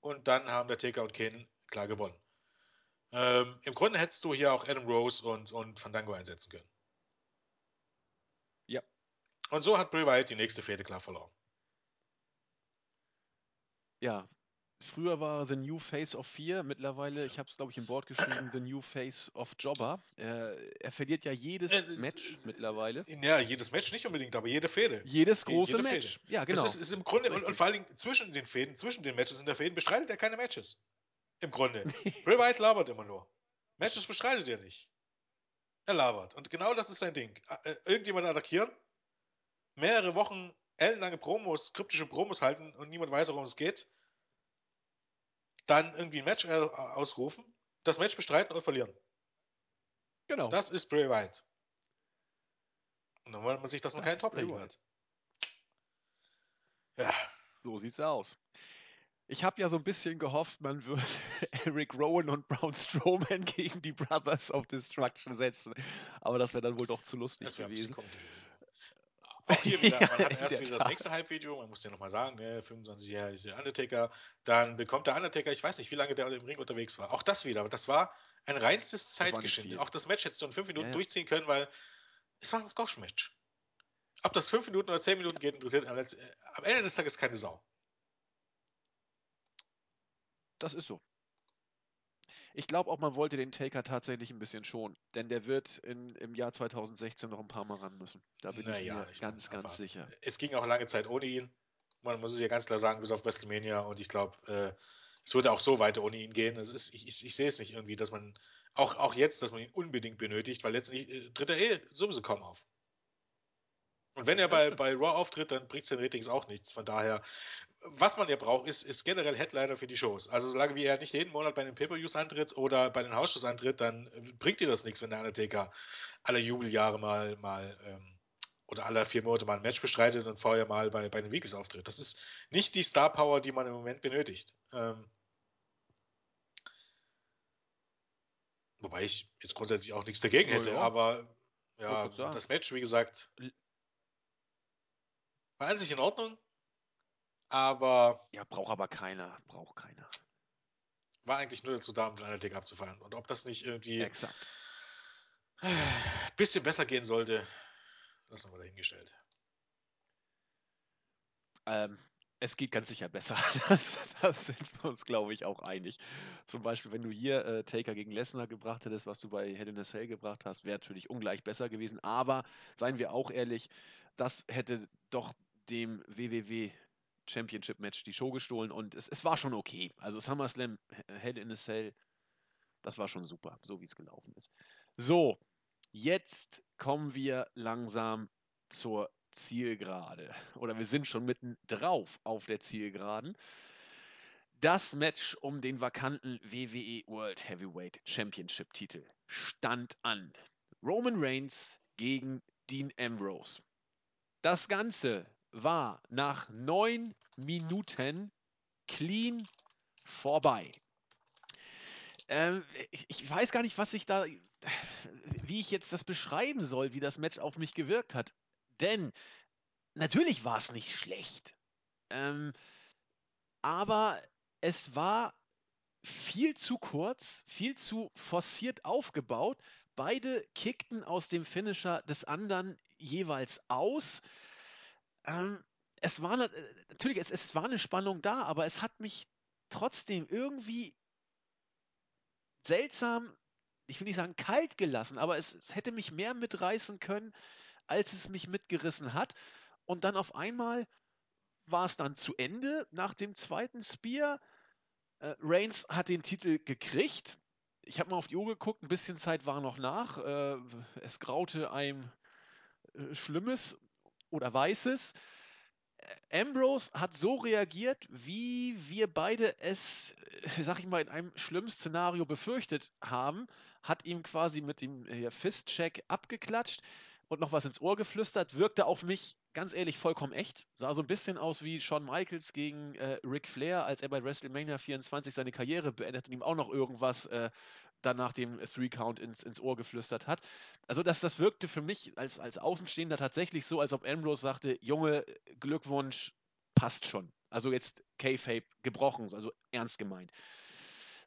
und dann haben der Taker und Kane klar gewonnen. Ähm, Im Grunde hättest du hier auch Adam Rose und, und Fandango einsetzen können. Und so hat Bray Wyatt die nächste Fehde klar verloren. Ja, Früher war The New Face of Fear, mittlerweile, ich habe es glaube ich im Board geschrieben, The New Face of Jobber. Äh, er verliert ja jedes äh, Match ist, mittlerweile. Ja, jedes Match nicht unbedingt, aber jede Fehde. Jedes große jede Match. Fehde. Ja, genau. Das ist, ist im Grunde, und, und, vor allem zwischen den Fäden, zwischen den Matches in der Fäden bestreitet er keine Matches. Im Grunde. Bray Wyatt labert immer nur. Matches bestreitet er nicht. Er labert. Und genau das ist sein Ding. Äh, irgendjemand attackieren, mehrere Wochen ellenlange Promos, kryptische Promos halten und niemand weiß, worum es geht dann irgendwie ein Match ausrufen, das Match bestreiten und verlieren. Genau. Das ist Bray Wyatt. Und dann wollte man sich, dass man das keinen Top-Rating hat. Ja. So sieht's aus. Ich habe ja so ein bisschen gehofft, man würde Eric Rowan und Braun Strowman gegen die Brothers of Destruction setzen. Aber das wäre dann wohl doch zu lustig das gewesen. Auch hier wieder, man hat erst wieder das nächste Hype-Video, man muss ja nochmal sagen, ne, 25 Jahre ist der Undertaker, dann bekommt der Undertaker, ich weiß nicht, wie lange der im Ring unterwegs war. Auch das wieder, aber das war ein reinstes Zeitgeschehen. Auch das Match hättest du in 5 Minuten ja, ja. durchziehen können, weil es war ein Squash-Match. Ob das 5 Minuten oder 10 Minuten geht, interessiert am Ende des Tages keine Sau. Das ist so. Ich glaube auch, man wollte den Taker tatsächlich ein bisschen schonen, denn der wird in, im Jahr 2016 noch ein paar Mal ran müssen. Da bin naja, ich mir ich ganz, ganz sicher. Es ging auch lange Zeit ohne ihn. Man muss es ja ganz klar sagen, bis auf WrestleMania. Und ich glaube, äh, es würde auch so weiter ohne ihn gehen. Es ist, ich, ich, ich sehe es nicht irgendwie, dass man, auch, auch jetzt, dass man ihn unbedingt benötigt, weil letztendlich äh, tritt er eh sowieso kaum auf. Und wenn er bei, bei Raw auftritt, dann bringt es den Ratings auch nichts. Von daher was man ja braucht, ist, ist generell Headliner für die Shows. Also solange wie er nicht jeden Monat bei den Pay-Per-Views antritt oder bei den Hausshows antritt, dann bringt dir das nichts, wenn der Undertaker alle Jubeljahre mal, mal ähm, oder alle vier Monate mal ein Match bestreitet und vorher mal bei, bei den Weeklies auftritt. Das ist nicht die Star Power, die man im Moment benötigt. Ähm, wobei ich jetzt grundsätzlich auch nichts dagegen Ja, hätte, ja. aber ja, grad sagen. das Match, wie gesagt, war an sich in Ordnung, aber Ja, braucht aber keiner. Braucht keiner. war eigentlich nur dazu da, um den Undertaker abzufeiern. Und ob das nicht irgendwie Exakt. bisschen besser gehen sollte, lassen wir mal dahingestellt. Ähm, es geht ganz sicher besser. Das sind wir uns, glaube ich, auch einig. Zum Beispiel, wenn du hier äh, Taker gegen Lesnar gebracht hättest, was du bei Hell in a Cell gebracht hast, wäre natürlich ungleich besser gewesen. Aber seien wir auch ehrlich, das hätte doch dem WWW Championship Match die Show gestohlen und es, es war schon okay. Also SummerSlam, Hell in a Cell, das war schon super, so wie es gelaufen ist. So, jetzt kommen wir langsam zur Zielgerade. Oder wir sind schon mitten drauf auf der Zielgeraden. Das Match um den vakanten WWE World Heavyweight Championship Titel stand an. Roman Reigns gegen Dean Ambrose. Das Ganze war nach neun Minuten clean vorbei. Ähm, ich, weiß gar nicht, was ich da, wie ich jetzt das beschreiben soll, wie das Match auf mich gewirkt hat. Denn natürlich war es nicht schlecht. Ähm, aber es war viel zu kurz, viel zu forciert aufgebaut. Beide kickten aus dem Finisher des anderen jeweils aus. Ähm, es war äh, natürlich, es, es war eine Spannung da, aber es hat mich trotzdem irgendwie seltsam, ich will nicht sagen kalt gelassen, aber es, es hätte mich mehr mitreißen können, als es mich mitgerissen hat. Und dann auf einmal war es dann zu Ende nach dem zweiten Spear. Äh, Reigns hat den Titel gekriegt. Ich habe mal auf die Uhr geguckt, ein bisschen Zeit war noch nach. Äh, es graute einem äh, Schlimmes oder Weißes. Ambrose hat so reagiert, wie wir beide es, äh, sag ich mal, in einem schlimmen Szenario befürchtet haben. Hat ihm quasi mit dem äh, Fist-Check abgeklatscht und noch was ins Ohr geflüstert. Wirkte auf mich, ganz ehrlich, vollkommen echt. Sah so ein bisschen aus wie Shawn Michaels gegen äh, Ric Flair, als er bei WrestleMania 24 seine Karriere beendet und ihm auch noch irgendwas äh, dann nach dem Three-Count ins, ins Ohr geflüstert hat. Also das, das wirkte für mich als, als Außenstehender tatsächlich so, als ob Ambrose sagte, Junge, Glückwunsch, passt schon. Also jetzt K-Fape gebrochen, also ernst gemeint.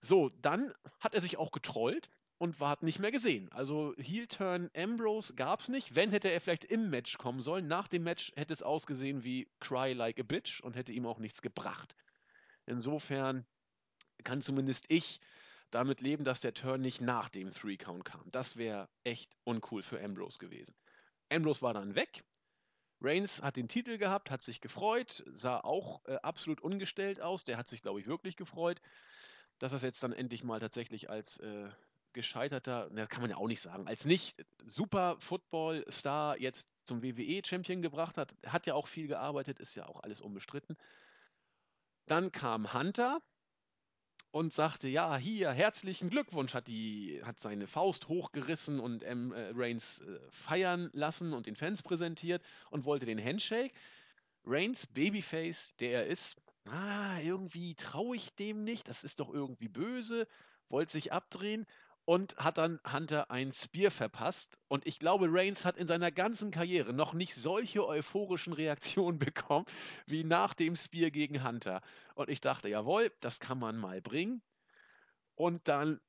So, dann hat er sich auch getrollt und war nicht mehr gesehen. Also Heel-Turn Ambrose gab es nicht. Wenn, hätte er vielleicht im Match kommen sollen. Nach dem Match hätte es ausgesehen wie Cry Like a Bitch und hätte ihm auch nichts gebracht. Insofern kann zumindest ich damit leben, dass der Turn nicht nach dem Three-Count kam. Das wäre echt uncool für Ambrose gewesen. Ambrose war dann weg. Reigns hat den Titel gehabt, hat sich gefreut, sah auch äh, absolut ungestellt aus. Der hat sich, glaube ich, wirklich gefreut, dass er es jetzt dann endlich mal tatsächlich als äh, gescheiterter, das kann man ja auch nicht sagen, als nicht super Football-Star jetzt zum WWE-Champion gebracht hat. Hat ja auch viel gearbeitet, ist ja auch alles unbestritten. Dann kam Hunter, und sagte, ja, hier, herzlichen Glückwunsch, hat, die, hat seine Faust hochgerissen und M. Äh, Reigns äh, feiern lassen und den Fans präsentiert und wollte den Handshake. Reigns, Babyface, der er ist, ah, irgendwie traue ich dem nicht, das ist doch irgendwie böse, wollte sich abdrehen und hat dann Hunter ein Spear verpasst. Und ich glaube, Reigns hat in seiner ganzen Karriere noch nicht solche euphorischen Reaktionen bekommen wie nach dem Spear gegen Hunter. Und ich dachte, jawohl, das kann man mal bringen. Und dann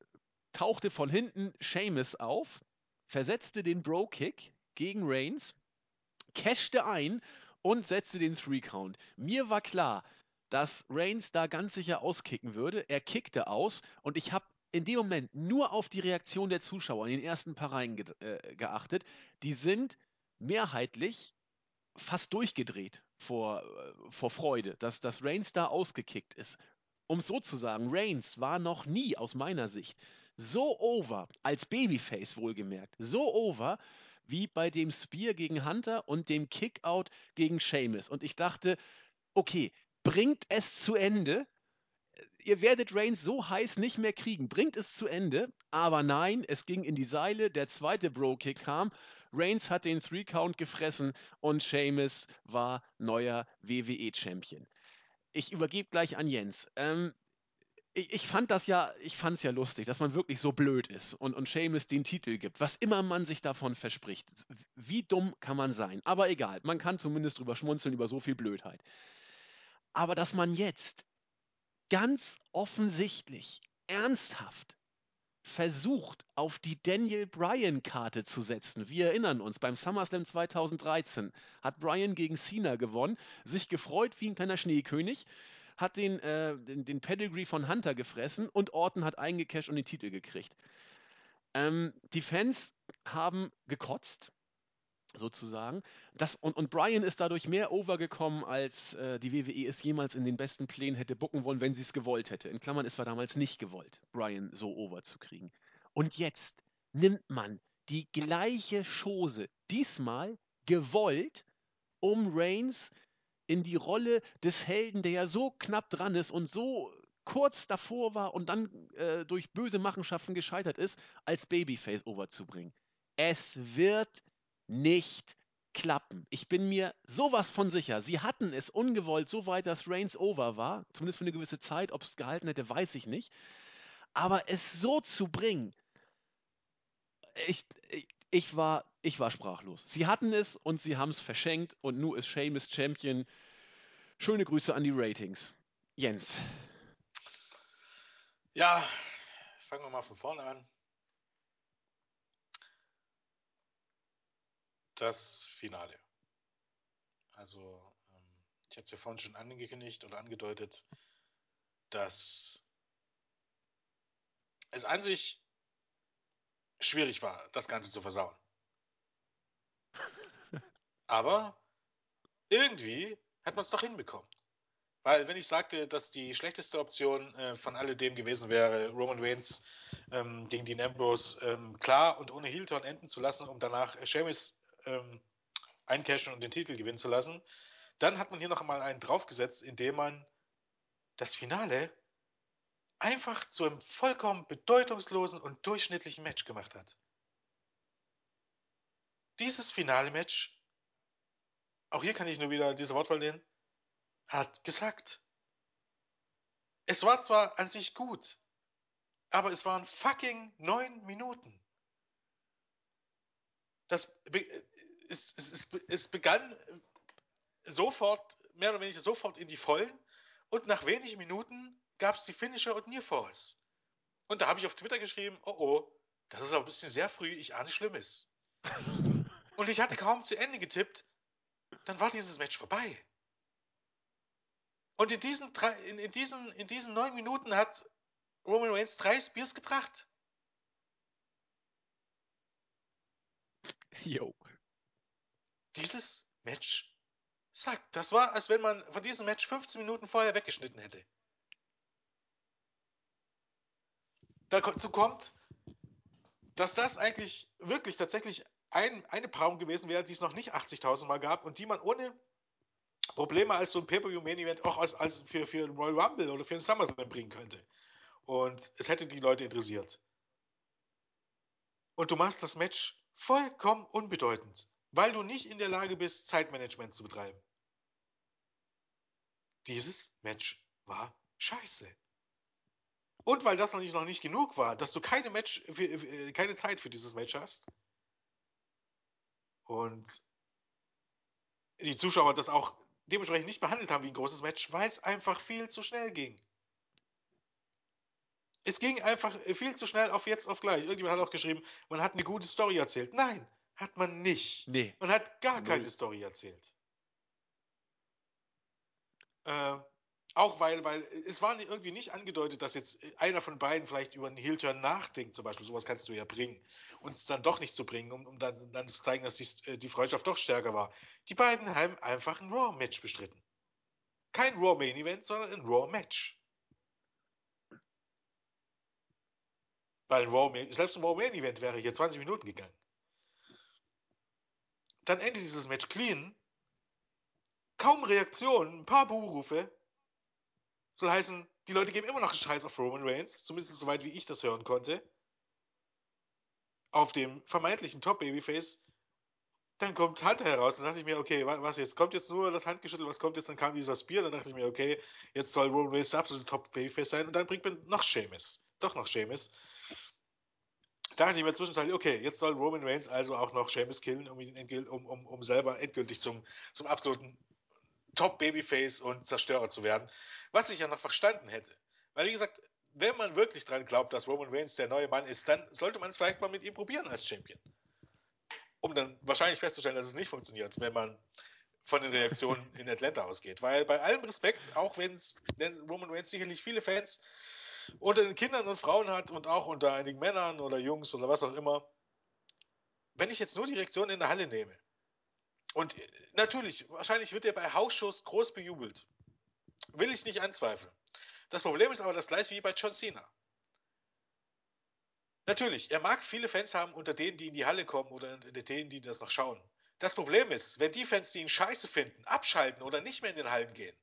tauchte von hinten Seamus auf, versetzte den Bro-Kick gegen Reigns, cashte ein und setzte den Three-Count. Mir war klar, dass Reigns da ganz sicher auskicken würde. Er kickte aus und ich habe in dem Moment nur auf die Reaktion der Zuschauer in den ersten paar Reihen ge äh, geachtet. Die sind mehrheitlich fast durchgedreht vor, äh, vor Freude, dass, dass Reigns da ausgekickt ist. Um es so zu sagen, Reigns war noch nie aus meiner Sicht so over, als Babyface wohlgemerkt, so over wie bei dem Spear gegen Hunter und dem Kickout gegen Sheamus. Und ich dachte, okay, bringt es zu Ende. Ihr werdet Reigns so heiß nicht mehr kriegen. Bringt es zu Ende. Aber nein, es ging in die Seile. Der zweite Bro-Kick kam. Reigns hat den Three-Count gefressen und Sheamus war neuer WWE-Champion. Ich übergebe gleich an Jens. Ähm, ich, ich, fand das ja, ich fand es ja lustig, dass man wirklich so blöd ist und, und Seamus den Titel gibt, was immer man sich davon verspricht. Wie dumm kann man sein? Aber egal, man kann zumindest drüber schmunzeln über so viel Blödheit. Aber dass man jetzt ganz offensichtlich, ernsthaft versucht, auf die Daniel Bryan-Karte zu setzen. Wir erinnern uns, beim SummerSlam 2013 hat Bryan gegen Cena gewonnen, sich gefreut wie ein kleiner Schneekönig, hat den, äh, den, den, Pedigree von Hunter gefressen und Orton hat eingecasht und den Titel gekriegt. Ähm, die Fans haben gekotzt, sozusagen. Das, und, und Brian ist dadurch mehr overgekommen, als äh, die WWE es jemals in den besten Plänen hätte bucken wollen, wenn sie es gewollt hätte. In Klammern, es war damals nicht gewollt, Brian so over zu kriegen. Und jetzt nimmt man die gleiche Chose, diesmal gewollt, um Reigns in die Rolle des Helden, der ja so knapp dran ist und so kurz davor war und dann äh, durch böse Machenschaften gescheitert ist, als Babyface overzubringen. Es wird nicht klappen. Ich bin mir sowas von sicher. Sie hatten es ungewollt so weit, dass Reigns over war, zumindest für eine gewisse Zeit. Ob es gehalten hätte, weiß ich nicht. Aber es so zu bringen, ich, ich, ich, war, ich war sprachlos. Sie hatten es und sie haben es verschenkt und nun ist Seamus Champion. Schöne Grüße an die Ratings. Jens. Ja, fangen wir mal von vorne an. Das Finale. Also, ähm, ich hatte es ja vorhin schon angekündigt oder angedeutet, dass es an sich schwierig war, das Ganze zu versauen. Aber irgendwie hat man es doch hinbekommen. Weil, wenn ich sagte, dass die schlechteste Option äh, von alledem gewesen wäre, Roman Reigns ähm, gegen Dean Ambrose ähm, klar und ohne Heel-Turn enden zu lassen, um danach Sheamus ähm, eincashen und den Titel gewinnen zu lassen, dann hat man hier noch einmal einen draufgesetzt, indem man das Finale einfach zu einem vollkommen bedeutungslosen und durchschnittlichen Match gemacht hat. Dieses Finale-Match auch hier kann ich nur wieder diese Wortwahl nehmen, hat gesagt. Es war zwar an sich gut, aber es waren fucking neun Minuten. Das, es, es, es begann sofort, mehr oder weniger sofort in die Vollen und nach wenigen Minuten gab es die Finisher und Nearfalls. Und da habe ich auf Twitter geschrieben, oh oh, das ist aber ein bisschen sehr früh, ich ahne Schlimmes. Und ich hatte kaum zu Ende getippt, dann war dieses Match vorbei. Und in diesen, drei, in, in, diesen, in diesen neun Minuten hat Roman Reigns drei Spears gebracht. Jo. Dieses Match sagt, das war, als wenn man von diesem Match 15 Minuten vorher weggeschnitten hätte. Dazu kommt, dass das eigentlich wirklich tatsächlich ein, eine Paarung gewesen wäre, die es noch nicht 80.000 Mal gab und die man ohne Probleme als so ein Pay-Per-View-Main-Event auch als, als für, für ein Royal Rumble oder für ein SummerSlam bringen könnte. Und es hätte die Leute interessiert. Und du machst das Match vollkommen unbedeutend, weil du nicht in der Lage bist, Zeitmanagement zu betreiben. Dieses Match war scheiße. Und weil das noch nicht, noch nicht genug war, dass du keine, Match für, keine Zeit für dieses Match hast, und die Zuschauer das auch dementsprechend nicht behandelt haben wie ein großes Match, weil es einfach viel zu schnell ging. Es ging einfach viel zu schnell auf jetzt auf gleich. Irgendjemand hat auch geschrieben, man hat eine gute Story erzählt. Nein, hat man nicht. Nee. Man hat gar Null. keine Story erzählt. Äh, auch weil, weil es war irgendwie nicht angedeutet, dass jetzt einer von beiden vielleicht über einen Heel-Turn nachdenkt, zum Beispiel. Sowas kannst du ja bringen. Und es dann doch nicht zu bringen, um, um dann, dann, zu zeigen, dass die, äh, die Freundschaft doch stärker war. Die beiden haben einfach ein Raw-Match bestritten. Kein Raw-Main-Event, sondern ein Raw-Match. Weil ein Raw selbst ein Raw-Main-Event wäre hier 20 Minuten gegangen. Dann endet dieses Match clean. Kaum Reaktionen, ein paar Buhrufe soll heißen, Die Leute geben immer noch einen Scheiß auf Roman Reigns, zumindest soweit wie ich das hören konnte. Auf dem vermeintlichen Top-Babyface. Dann kommt Hunter heraus. Dann dachte ich mir, okay, was jetzt? Kommt jetzt nur das Handgeschüttel, was kommt jetzt? Dann kam dieser Spear. Dann dachte ich mir, okay, jetzt soll Roman Reigns der absolute Top-Babyface sein. Und dann bringt man noch Sheamus. Doch noch Sheamus. Da dachte ich mir zwischenzeitlich, okay, jetzt soll Roman Reigns also auch noch Sheamus killen, um, ihn um, um, um selber endgültig zum, zum absoluten Top-Babyface und Zerstörer zu werden. Was ich ja noch verstanden hätte. Weil, wie gesagt, wenn man wirklich dran glaubt, dass Roman Reigns der neue Mann ist, dann sollte man es vielleicht mal mit ihm probieren als Champion. Um dann wahrscheinlich festzustellen, dass es nicht funktioniert, wenn man von den Reaktionen in Atlanta ausgeht. Weil bei allem Respekt, auch wenn Roman Reigns sicherlich viele Fans unter den Kindern und Frauen hat und auch unter einigen Männern oder Jungs oder was auch immer, wenn ich jetzt nur die Reaktion in der Halle nehme, und natürlich, wahrscheinlich wird er bei Hausshows groß bejubelt. Will ich nicht anzweifeln. Das Problem ist aber das gleiche wie bei John Cena. Natürlich, er mag viele Fans haben unter denen, die in die Halle kommen oder unter denen, die das noch schauen. Das Problem ist, wenn die Fans, die ihn scheiße finden, abschalten oder nicht mehr in den Hallen gehen,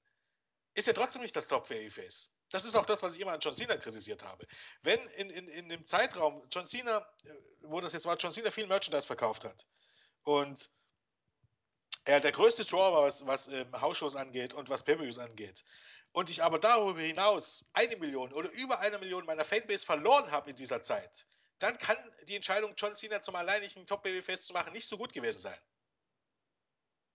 ist er trotzdem nicht das Top-Face. Das ist auch das, was ich immer an John Cena kritisiert habe. Wenn in, in, in dem Zeitraum John Cena, äh, wo das jetzt war, John Cena viel Merchandise verkauft hat und er der größte Draw war, was, was ähm, Hausshows angeht und was Pay-Per-Views angeht, und ich aber darüber hinaus eine Million oder über eine Million meiner Fanbase verloren habe in dieser Zeit, dann kann die Entscheidung, John Cena zum alleinigen Top-Babyface zu machen, nicht so gut gewesen sein.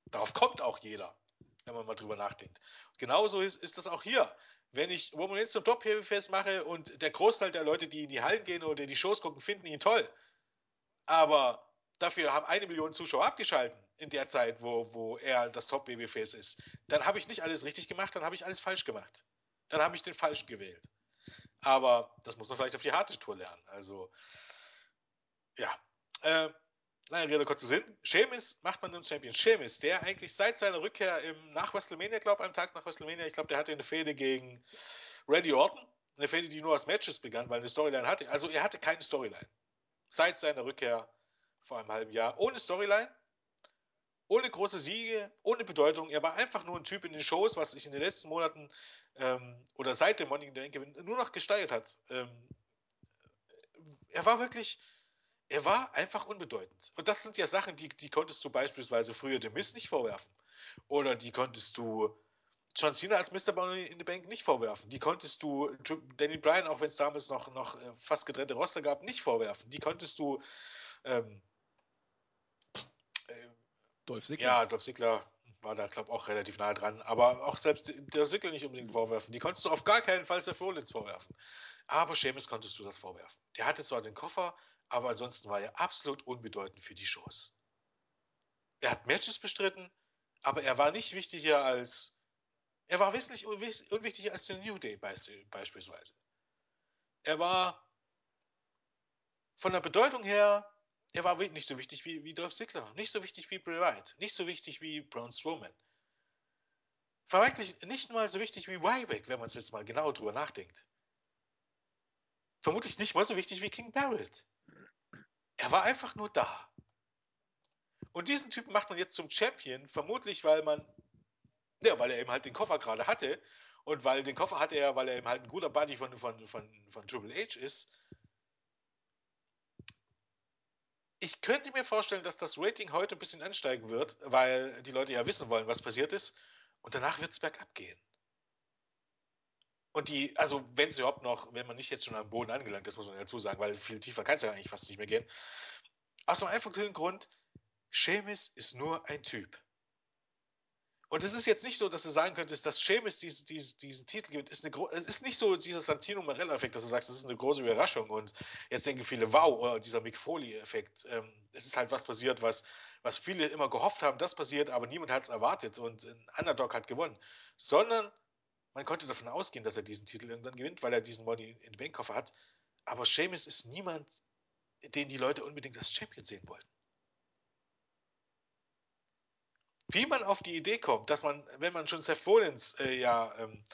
Darauf kommt auch jeder, wenn man mal drüber nachdenkt. Genauso ist, ist das auch hier. Wenn ich Roman Reigns zum Top-Babyface mache und der Großteil der Leute, die in die Hallen gehen oder die Shows gucken, finden ihn toll, aber dafür haben eine Million Zuschauer abgeschalten in der Zeit, wo, wo er das Top-Babyface ist, dann habe ich nicht alles richtig gemacht, dann habe ich alles falsch gemacht. Dann habe ich den falschen gewählt. Aber das muss man vielleicht auf die harte Tour lernen. Also, ja. Äh, lange Rede, kurzer Sinn. Sheamus macht man den Champion. Sheamus, der eigentlich seit seiner Rückkehr im, nach WrestleMania, glaube ich, am Tag nach WrestleMania, ich glaube, der hatte eine Fehde gegen Randy Orton. Eine Fehde, die nur aus Matches begann, weil eine Storyline hatte. Also, er hatte keine Storyline. Seit seiner Rückkehr vor einem halben Jahr. Ohne Storyline, ohne große Siege, ohne Bedeutung. Er war einfach nur ein Typ in den Shows, was sich in den letzten Monaten ähm, oder seit dem the Bank Gewinn nur noch gesteigert hat. Ähm, er war wirklich, er war einfach unbedeutend. Und das sind ja Sachen, die, die konntest du beispielsweise früher dem Mist nicht vorwerfen. Oder die konntest du John Cena als Mr. Money in the Bank nicht vorwerfen. Die konntest du Danny Bryan, auch wenn es damals noch, noch äh, fast getrennte Roster gab, nicht vorwerfen. Die konntest du ähm, Dolph Ziggler. Ja, Dolph Ziggler war da, glaube ich, auch relativ nah dran. Aber auch selbst der Ziggler nicht unbedingt vorwerfen. Die konntest du auf gar keinen Fall Seth Rollins vorwerfen. Aber Seamus konntest du das vorwerfen. Der hatte zwar den Koffer, aber ansonsten war er absolut unbedeutend für die Shows. Er hat Matches bestritten, aber er war nicht wichtiger als. Er war wesentlich unwichtiger als der New Day beispielsweise. Er war von der Bedeutung her er war nicht so wichtig wie, wie Dolph Ziggler, nicht so wichtig wie Bray Wyatt, nicht so wichtig wie Braun Strowman. War wirklich nicht mal so wichtig wie Ryback, wenn man es jetzt mal genau drüber nachdenkt. Vermutlich nicht mal so wichtig wie King Barrett. Er war einfach nur da. Und diesen Typen macht man jetzt zum Champion, vermutlich weil man, ja, weil er eben halt den Koffer gerade hatte und weil den Koffer hatte er, weil er eben halt ein guter Buddy von, von, von, von Triple H ist ich könnte mir vorstellen, dass das Rating heute ein bisschen ansteigen wird, weil die Leute ja wissen wollen, was passiert ist. Und danach wird es bergab gehen. Und die, also wenn es überhaupt noch, wenn man nicht jetzt schon am Boden angelangt ist, muss man dazu sagen, weil viel tiefer kann es ja eigentlich fast nicht mehr gehen. Aus dem einfachen Grund, Seamus ist nur ein Typ. Und es ist jetzt nicht so, dass du sagen könntest, dass Seamus diesen, diesen, diesen Titel gibt. Ist eine, es ist nicht so dieser Santino Marella-Effekt, dass du sagst, es ist eine große Überraschung und jetzt denken viele, wow, oder dieser Mick Foley-Effekt. Ähm, es ist halt was passiert, was, was viele immer gehofft haben, das passiert, aber niemand hat es erwartet und ein Underdog hat gewonnen. Sondern man konnte davon ausgehen, dass er diesen Titel irgendwann gewinnt, weil er diesen Money in den Bankkoffer hat. Aber Seamus ist niemand, den die Leute unbedingt als Champion sehen wollten wie man auf die Idee kommt, dass man, wenn man schon Seth Rollins äh, ja ähm,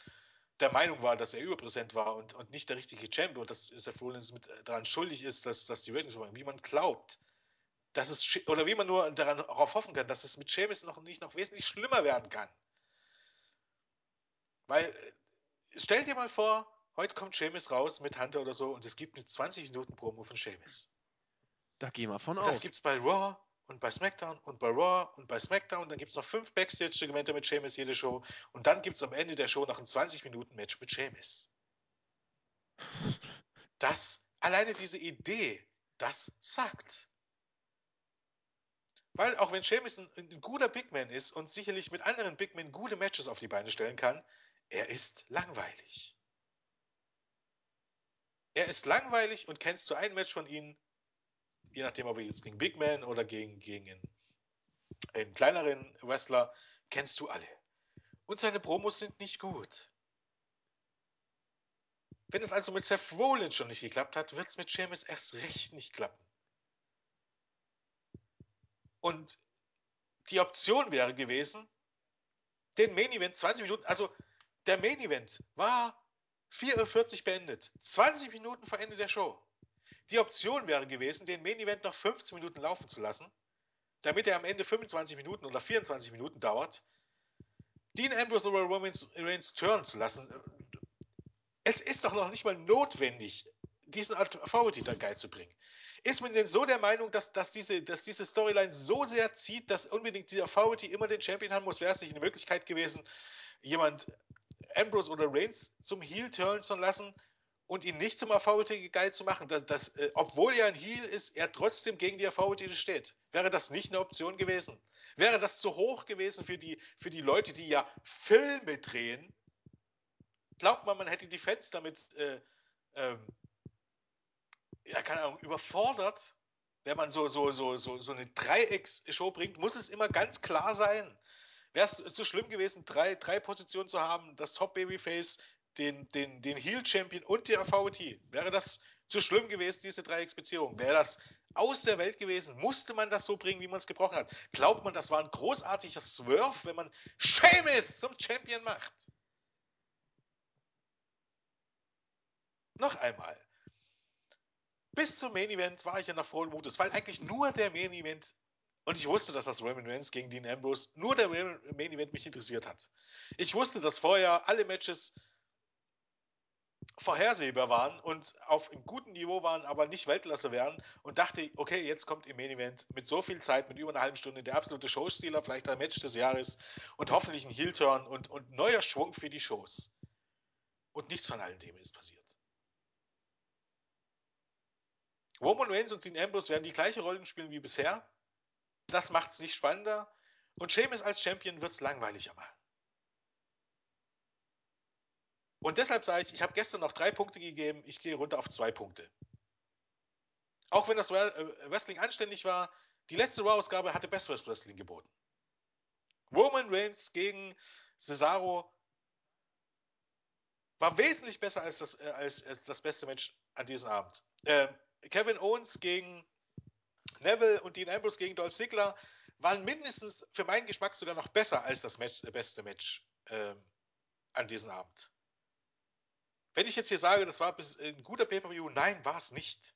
der Meinung war, dass er überpräsent war und, und nicht der richtige Champion und dass Seth Rollins mit äh, daran schuldig ist, dass, dass die Ratings machen, wie man glaubt, dass es, oder wie man nur daran, darauf hoffen kann, dass es mit Sheamus noch nicht noch wesentlich schlimmer werden kann. Weil stell dir mal vor, heute kommt Seamus raus mit Hunter oder so und es gibt eine 20 Minuten Promo von Seamus. Da gehen wir von Und aus. das gibt's bei Raw und bei SmackDown und bei Raw und bei SmackDown. Dann gibt's noch fünf Backstage-Segmente mit Seamus jede Show. Und dann gibt's am Ende der Show noch ein 20-Minuten-Match mit Seamus. Das, alleine diese Idee, das sagt. Weil auch wenn Seamus ein, ein guter Big Man ist und sicherlich mit anderen Big Men gute Matches auf die Beine stellen kann, er ist langweilig. Er ist langweilig und kennst du ein Match von ihm, je nachdem, ob jetzt gegen Big Man oder gegen, gegen einen, einen kleineren Wrestler, kennst du alle. Und seine Promos sind nicht gut. Wenn es also mit Seth Rollins schon nicht geklappt hat, wird es mit Seamus erst recht nicht klappen. Und die Option wäre gewesen, den Main Event 20 Minuten, also der Main Event war 44 beendet, 20 Minuten vor Ende der Show. Die Option wäre gewesen, den Main Event noch 15 Minuten laufen zu lassen, damit er am Ende 25 Minuten oder 24 Minuten dauert, Dean Ambrose oder Roman Reigns turnen zu lassen. Es ist doch noch nicht mal notwendig, diesen Authority da geil zu bringen. Ist man denn so der Meinung, dass, dass diese, dass diese Storyline so sehr zieht, dass unbedingt dieser Authority immer den Champion haben muss? Wäre es nicht eine Möglichkeit gewesen, jemand Ambrose oder Reigns zum Heel zu lassen und ihn nicht zum Authority geil zu machen, dass, dass äh, obwohl er ein Heel ist, er trotzdem gegen die Authority steht. Wäre das nicht eine Option gewesen? Wäre das zu hoch gewesen für die, für die Leute, die ja Filme drehen? Glaubt man, man hätte die Fans damit, äh, ähm, ja, keine Ahnung, überfordert? Wenn man so, so, so, so, so eine Dreiecks-Show bringt, muss es immer ganz klar sein. Wäre es zu schlimm gewesen, drei, drei Positionen zu haben, das Top-Babyface, den, den, den Heel-Champion und die AVT. Wäre das zu schlimm gewesen, diese Dreiecksbeziehung? Wäre das aus der Welt gewesen? Musste man das so bringen, wie man es gebrochen hat? Glaubt man, das war ein großartiger Swerve, wenn man Seamus zum Champion macht? Noch einmal. Bis zum Main Event war ich ja noch frohen Mutes, weil eigentlich nur der Main Event und ich wusste, dass das Roman Reigns gegen Dean Ambrose nur der Main Event mich interessiert hat. Ich wusste, dass vorher alle Matches vorhersehbar waren und auf einem guten Niveau waren, aber nicht Weltklasse wären und dachte, okay, jetzt kommt im Main Event mit so viel Zeit, mit über einer halben Stunde, der absolute Showstealer, vielleicht ein Match des Jahres und hoffentlich ein Heel-Turn und, und neuer Schwung für die Shows. Und nichts von all dem ist passiert. Roman Reigns und Dean Ambrose werden die gleiche Rollen spielen wie bisher. Das macht es nicht spannender. Und Sheamus als Champion wird es langweiliger machen. Und deshalb sage ich, ich habe gestern noch drei Punkte gegeben, ich gehe runter auf zwei Punkte. Auch wenn das Wrestling anständig war, die letzte Raw-Ausgabe hatte besseres Wrestling geboten. Roman Reigns gegen Cesaro war wesentlich besser als das, äh, als, als, das beste Match an diesem Abend. Äh, Kevin Owens gegen Neville und Dean Ambrose gegen Dolph Ziggler waren mindestens für meinen Geschmack sogar noch besser als das Match, beste Match äh, an diesem Abend. Wenn ich jetzt hier sage, das war ein guter Pay-Per-View, nein, war es nicht.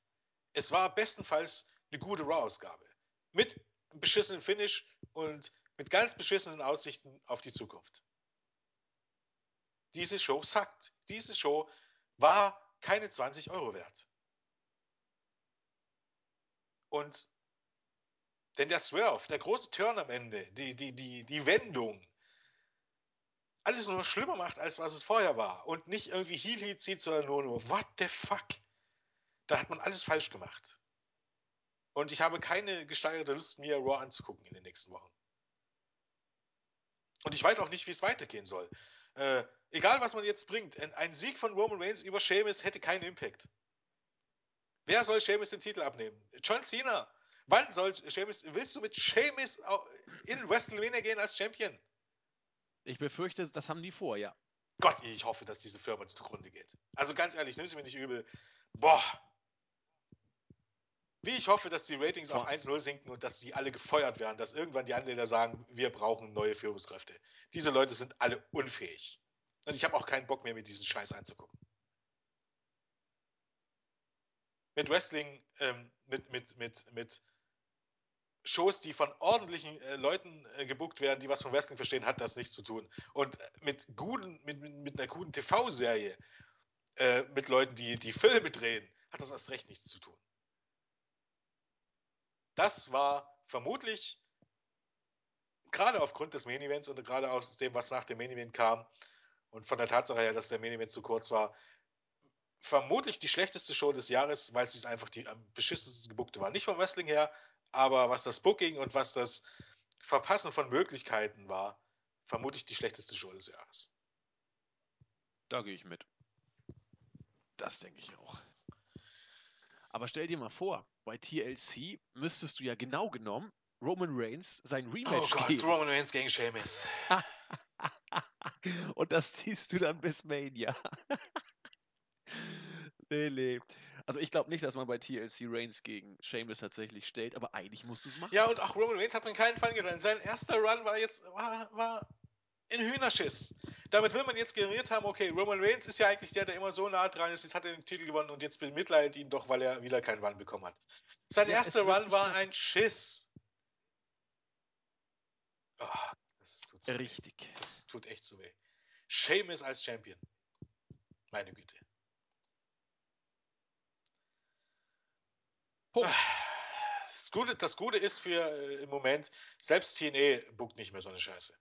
Es war bestenfalls eine gute Raw-Ausgabe. Mit einem beschissenen Finish und mit ganz beschissenen Aussichten auf die Zukunft. Diese Show sackt. Diese Show war keine 20 Euro wert. Und denn der Swerve, der große Turn am Ende, die, die, die, die Wendung, alles nur schlimmer macht, als was es vorher war. Und nicht irgendwie Heal Heat zieht, sondern nur nur, what the fuck? Da hat man alles falsch gemacht. Und ich habe keine gesteigerte Lust, mir Raw anzugucken in den nächsten Wochen. Und ich weiß auch nicht, wie es weitergehen soll. Äh, egal, was man jetzt bringt, ein Sieg von Roman Reigns über Sheamus hätte keinen Impact. Wer soll Sheamus den Titel abnehmen? John Cena. Wann soll Sheamus, willst du mit Sheamus in WrestleMania gehen als Champion? Ich befürchte, das haben die vor, ja. Gott, ich hoffe, dass diese Firma zugrunde geht. Also ganz ehrlich, nimm sie mir nicht übel. Boah. Wie ich hoffe, dass die Ratings auf 1-0 sinken und dass die alle gefeuert werden, dass irgendwann die Anleger sagen, wir brauchen neue Führungskräfte. Diese Leute sind alle unfähig. Und ich habe auch keinen Bock mehr, mir diesen Scheiß anzugucken. Mit Wrestling, ähm, mit, mit, mit, mit Shows, die von ordentlichen äh, Leuten äh, gebuckt werden, die was von Wrestling verstehen, hat das nichts zu tun. Und mit guten, mit, mit, mit einer guten TV-Serie, äh, mit Leuten, die die Filme drehen, hat das erst recht nichts zu tun. Das war vermutlich gerade aufgrund des Main Events und gerade aus dem, was nach dem Main Event kam und von der Tatsache her, dass der Main Event zu kurz war, vermutlich die schlechteste Show des Jahres, weil es einfach die am beschissensten gebuckte war. Nicht vom Wrestling her, aber was das Booking und was das Verpassen von Möglichkeiten war, vermutlich die schlechteste Show des Jahres. Da gehe ich mit. Das denke ich auch. Aber stell dir mal vor, bei TLC müsstest du ja genau genommen Roman Reigns sein Rematch oh Gott, geben. Roman Reigns gegen Sheamus. Und das ziehst du dann bis Mania. nee, nee. Also ich glaube nicht, dass man bei TLC Reigns gegen Sheamus tatsächlich stellt, aber eigentlich musst du es machen. Ja, und auch Roman Reigns hat man keinen Fall getan. Sein erster Run war jetzt war, war in Hühnerschiss. Damit will man jetzt generiert haben, okay, Roman Reigns ist ja eigentlich der, der immer so nah dran ist, jetzt hat er den Titel gewonnen und jetzt bemitleidet ihn doch, weil er wieder keinen Run bekommen hat. Sein Ja, erster Run war ein Schiss. Oh, das tut so weh. Richtig. Das tut echt so weh. Sheamus als Champion. Meine Güte. Punkt. Das Gute, das Gute ist für äh, im Moment, selbst TNA buckt nicht mehr so eine Scheiße.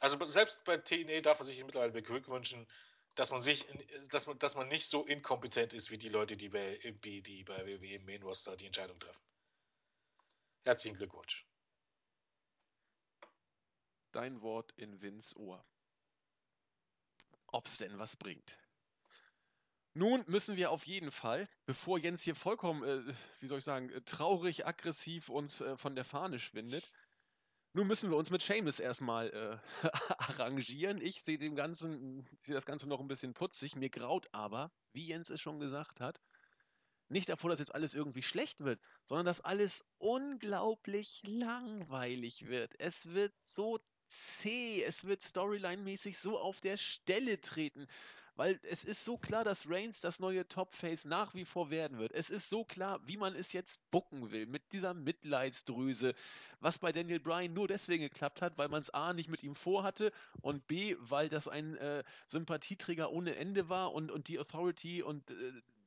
Also selbst bei TNA darf man sich mittlerweile beglückwünschen, dass man sich, in- dass man, dass man nicht so inkompetent ist wie die Leute, die bei, die, die bei WWE im Main Roster die Entscheidung treffen. Herzlichen Glückwunsch. Dein Wort in Vins Ohr. Ob's denn was bringt. Nun müssen wir auf jeden Fall, bevor Jens hier vollkommen, äh, wie soll ich sagen, äh, traurig, aggressiv uns äh, von der Fahne schwindet, nun müssen wir uns mit Seamus erstmal äh, arrangieren. Ich sehe dem Ganzen, sehe das Ganze noch ein bisschen putzig. Mir graut aber, wie Jens es schon gesagt hat, nicht davor, dass jetzt alles irgendwie schlecht wird, sondern dass alles unglaublich langweilig wird. Es wird so zäh, es wird storyline-mäßig so auf der Stelle treten. Weil es ist so klar, dass Reigns das neue Top-Face nach wie vor werden wird. Es ist so klar, wie man es jetzt bucken will, mit dieser Mitleidsdrüse, was bei Daniel Bryan nur deswegen geklappt hat, weil man es A nicht mit ihm vorhatte und B, weil das ein äh, Sympathieträger ohne Ende war und, und die Authority und äh,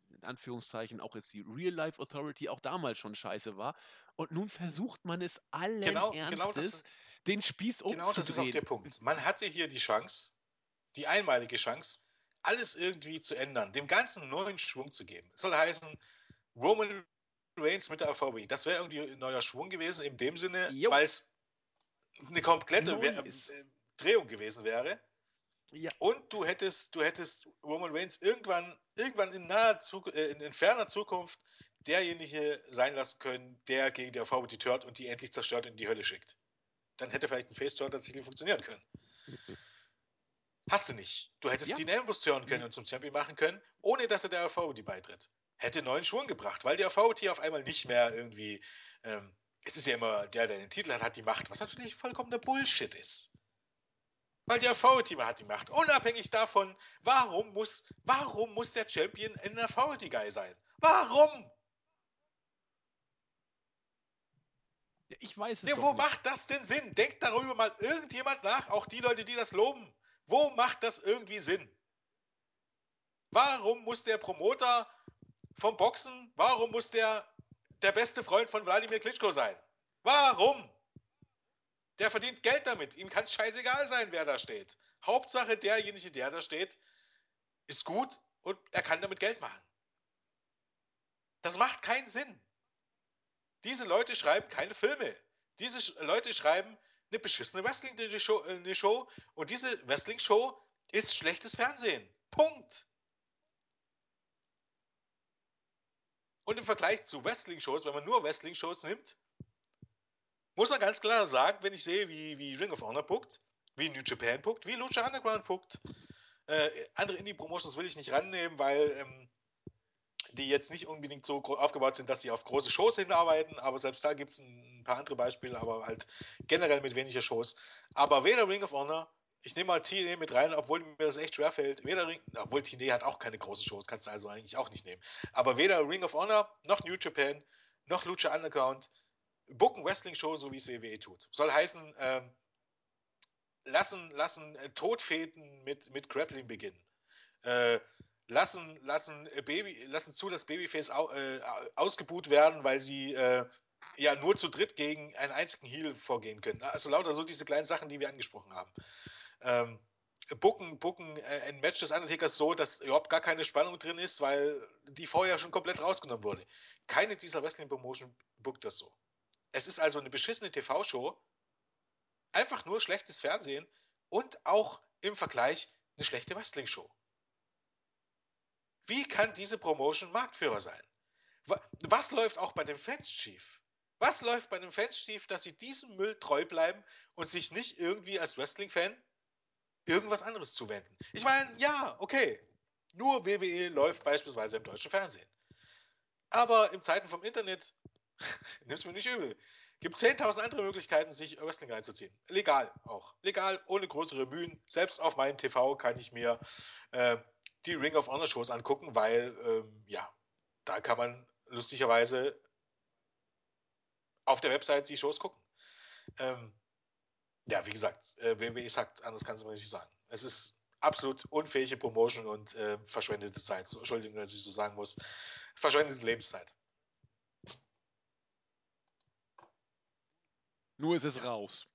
in Anführungszeichen auch jetzt die Real-Life Authority auch damals schon scheiße war. Und nun versucht man es allen Genau, Ernstes, genau ist, den Spieß genau das ist auch umzudrehen. der Punkt. Man hatte hier die Chance, die einmalige Chance, alles irgendwie zu ändern, dem Ganzen einen neuen Schwung zu geben. Es soll heißen, Roman Reigns mit der AVB. Das wäre irgendwie ein neuer Schwung gewesen, in dem Sinne, weil es eine komplette Neu We- ist. äh, Drehung gewesen wäre. Ja, Und du hättest, du hättest Roman Reigns irgendwann, irgendwann in naher äh, in, in ferner Zukunft derjenige sein lassen können, der gegen die AVB die hört und die endlich zerstört und in die Hölle schickt. Dann hätte vielleicht ein Face-Turn tatsächlich funktionieren können. Hast du nicht. Du hättest Ja. Dean Ambrose turnen können Ja. und zum Champion machen können, ohne dass er der Authority beitritt. Hätte neuen Schwung gebracht, weil die Authority auf einmal nicht mehr irgendwie. Ähm, es ist ja immer der, der den Titel hat, hat die Macht, was natürlich vollkommener Bullshit ist. Weil die Authority hat die Macht. Unabhängig davon, warum muss, warum muss der Champion ein Authority Guy sein? Warum? ich weiß es Ja, wo nicht. macht das denn Sinn? Denkt darüber mal irgendjemand nach, auch die Leute, die das loben. Wo macht das irgendwie Sinn? Warum muss der Promoter vom Boxen, warum muss der der beste Freund von Wladimir Klitschko sein? Warum? Der verdient Geld damit. Ihm kann scheißegal sein, wer da steht. Hauptsache, derjenige, der da steht, ist gut und er kann damit Geld machen. Das macht keinen Sinn. Diese Leute schreiben keine Filme. Diese Leute schreiben eine beschissene Wrestling-Show äh, eine Show und diese Wrestling-Show ist schlechtes Fernsehen. Punkt. Und im Vergleich zu Wrestling-Shows, wenn man nur Wrestling-Shows nimmt, muss man ganz klar sagen, wenn ich sehe, wie, wie Ring of Honor puckt, wie New Japan puckt, wie Lucha Underground puckt, äh, andere Indie-Promotions will ich nicht rannehmen, weil ähm, die jetzt nicht unbedingt so aufgebaut sind, dass sie auf große Shows hinarbeiten, aber selbst da gibt es ein paar andere Beispiele, aber halt generell mit weniger Shows. Aber weder Ring of Honor ich nehme mal TNA mit rein, obwohl mir das echt schwerfällt. Weder Ring, obwohl TNA hat auch keine großen Shows, kannst du also eigentlich auch nicht nehmen. Aber weder Ring of Honor, noch New Japan, noch Lucha Underground booken Wrestling-Show, so wie es WWE tut. Soll heißen, ähm, lassen, lassen äh, Todfäden mit, mit Grappling beginnen. Äh, lassen, lassen, äh, Baby, lassen zu, dass Babyface au, äh, ausgebuht werden, weil sie äh, ja nur zu dritt gegen einen einzigen Heal vorgehen können. Also lauter so diese kleinen Sachen, die wir angesprochen haben. Ähm, bucken, bucken äh, ein Match des Undertakers so, dass überhaupt gar keine Spannung drin ist, weil die vorher schon komplett rausgenommen wurde. Keine dieser Wrestling-Promotion bookt das so. Es ist also eine beschissene TV-Show, einfach nur schlechtes Fernsehen und auch im Vergleich eine schlechte Wrestling-Show. Wie kann diese Promotion Marktführer sein? Was läuft auch bei dem Fans Chief? Was läuft bei dem Fans Chief, dass sie diesem Müll treu bleiben und sich nicht irgendwie als Wrestling-Fan irgendwas anderes zuwenden? Ich meine, ja, okay. Nur WWE läuft beispielsweise im deutschen Fernsehen. Aber in Zeiten vom Internet, nimm's mir nicht übel, gibt 10.000 andere Möglichkeiten, sich Wrestling reinzuziehen. Legal auch. Legal, ohne größere Mühen. Selbst auf meinem TV kann ich mir äh, die Ring of Honor Shows angucken, weil, ähm, ja, da kann man lustigerweise auf der Website die Shows gucken. Ähm, ja, wie gesagt, äh, WWE sagt, anders kann es mir nicht sagen. Es ist absolut unfähige Promotion und äh, verschwendete Zeit. So, Entschuldigung, dass ich so sagen muss. Verschwendete Lebenszeit. Nur ist es raus.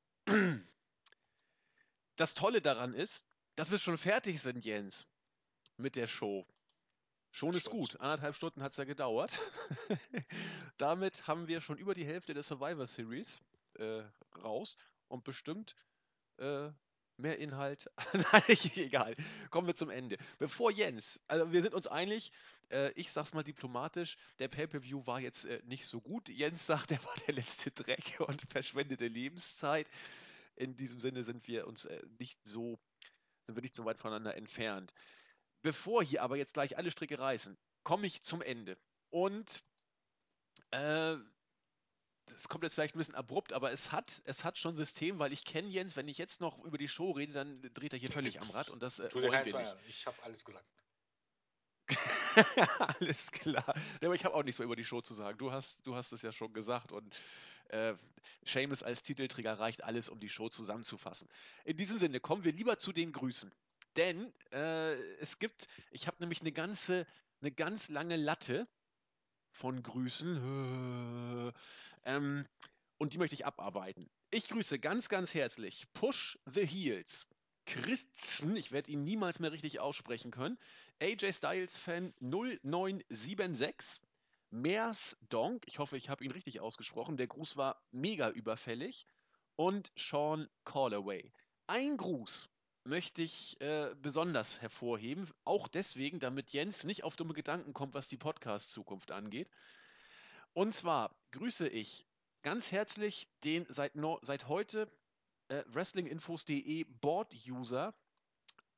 Das Tolle daran ist, dass wir schon fertig sind, Jens, mit der Show. Schon ist gut. Anderthalb Stunden hat es ja gedauert. Damit haben wir schon über die Hälfte der Survivor Series äh, raus und bestimmt äh, mehr Inhalt. Nein, egal. Kommen wir zum Ende. Bevor Jens, also wir sind uns einig, äh, ich sag's mal diplomatisch, der Pay-Per-View war jetzt äh, nicht so gut. Jens sagt, er war der letzte Dreck und verschwendete Lebenszeit. In diesem Sinne sind wir uns äh, nicht so, sind wir nicht so weit voneinander entfernt. Bevor hier aber jetzt gleich alle Stricke reißen, komme ich zum Ende. Und äh, das kommt jetzt vielleicht ein bisschen abrupt, aber es hat, es hat schon System, weil ich kenne Jens, wenn ich jetzt noch über die Show rede, dann dreht er hier völlig am Rad und das äh, wollen wir nicht. Ich habe alles gesagt. alles klar. aber ich habe auch nichts mehr über die Show zu sagen. Du hast, du hast es ja schon gesagt und äh, Seamus als Titelträger reicht alles, um die Show zusammenzufassen. In diesem Sinne kommen wir lieber zu den Grüßen. Denn äh, es gibt, ich habe nämlich eine ganze, eine ganz lange Latte von Grüßen. Ähm, und die möchte ich abarbeiten. Ich grüße ganz, ganz herzlich Push the Heels. Christen, ich werde ihn niemals mehr richtig aussprechen können. AJ Styles Fan 0976. Meers Donk, ich hoffe, ich habe ihn richtig ausgesprochen. Der Gruß war mega überfällig. Und Sean Callaway. Ein Gruß möchte ich äh, besonders hervorheben. Auch deswegen, damit Jens nicht auf dumme Gedanken kommt, was die Podcast-Zukunft angeht. Und zwar grüße ich ganz herzlich den seit, no, seit heute äh, wrestlinginfos.de Board-User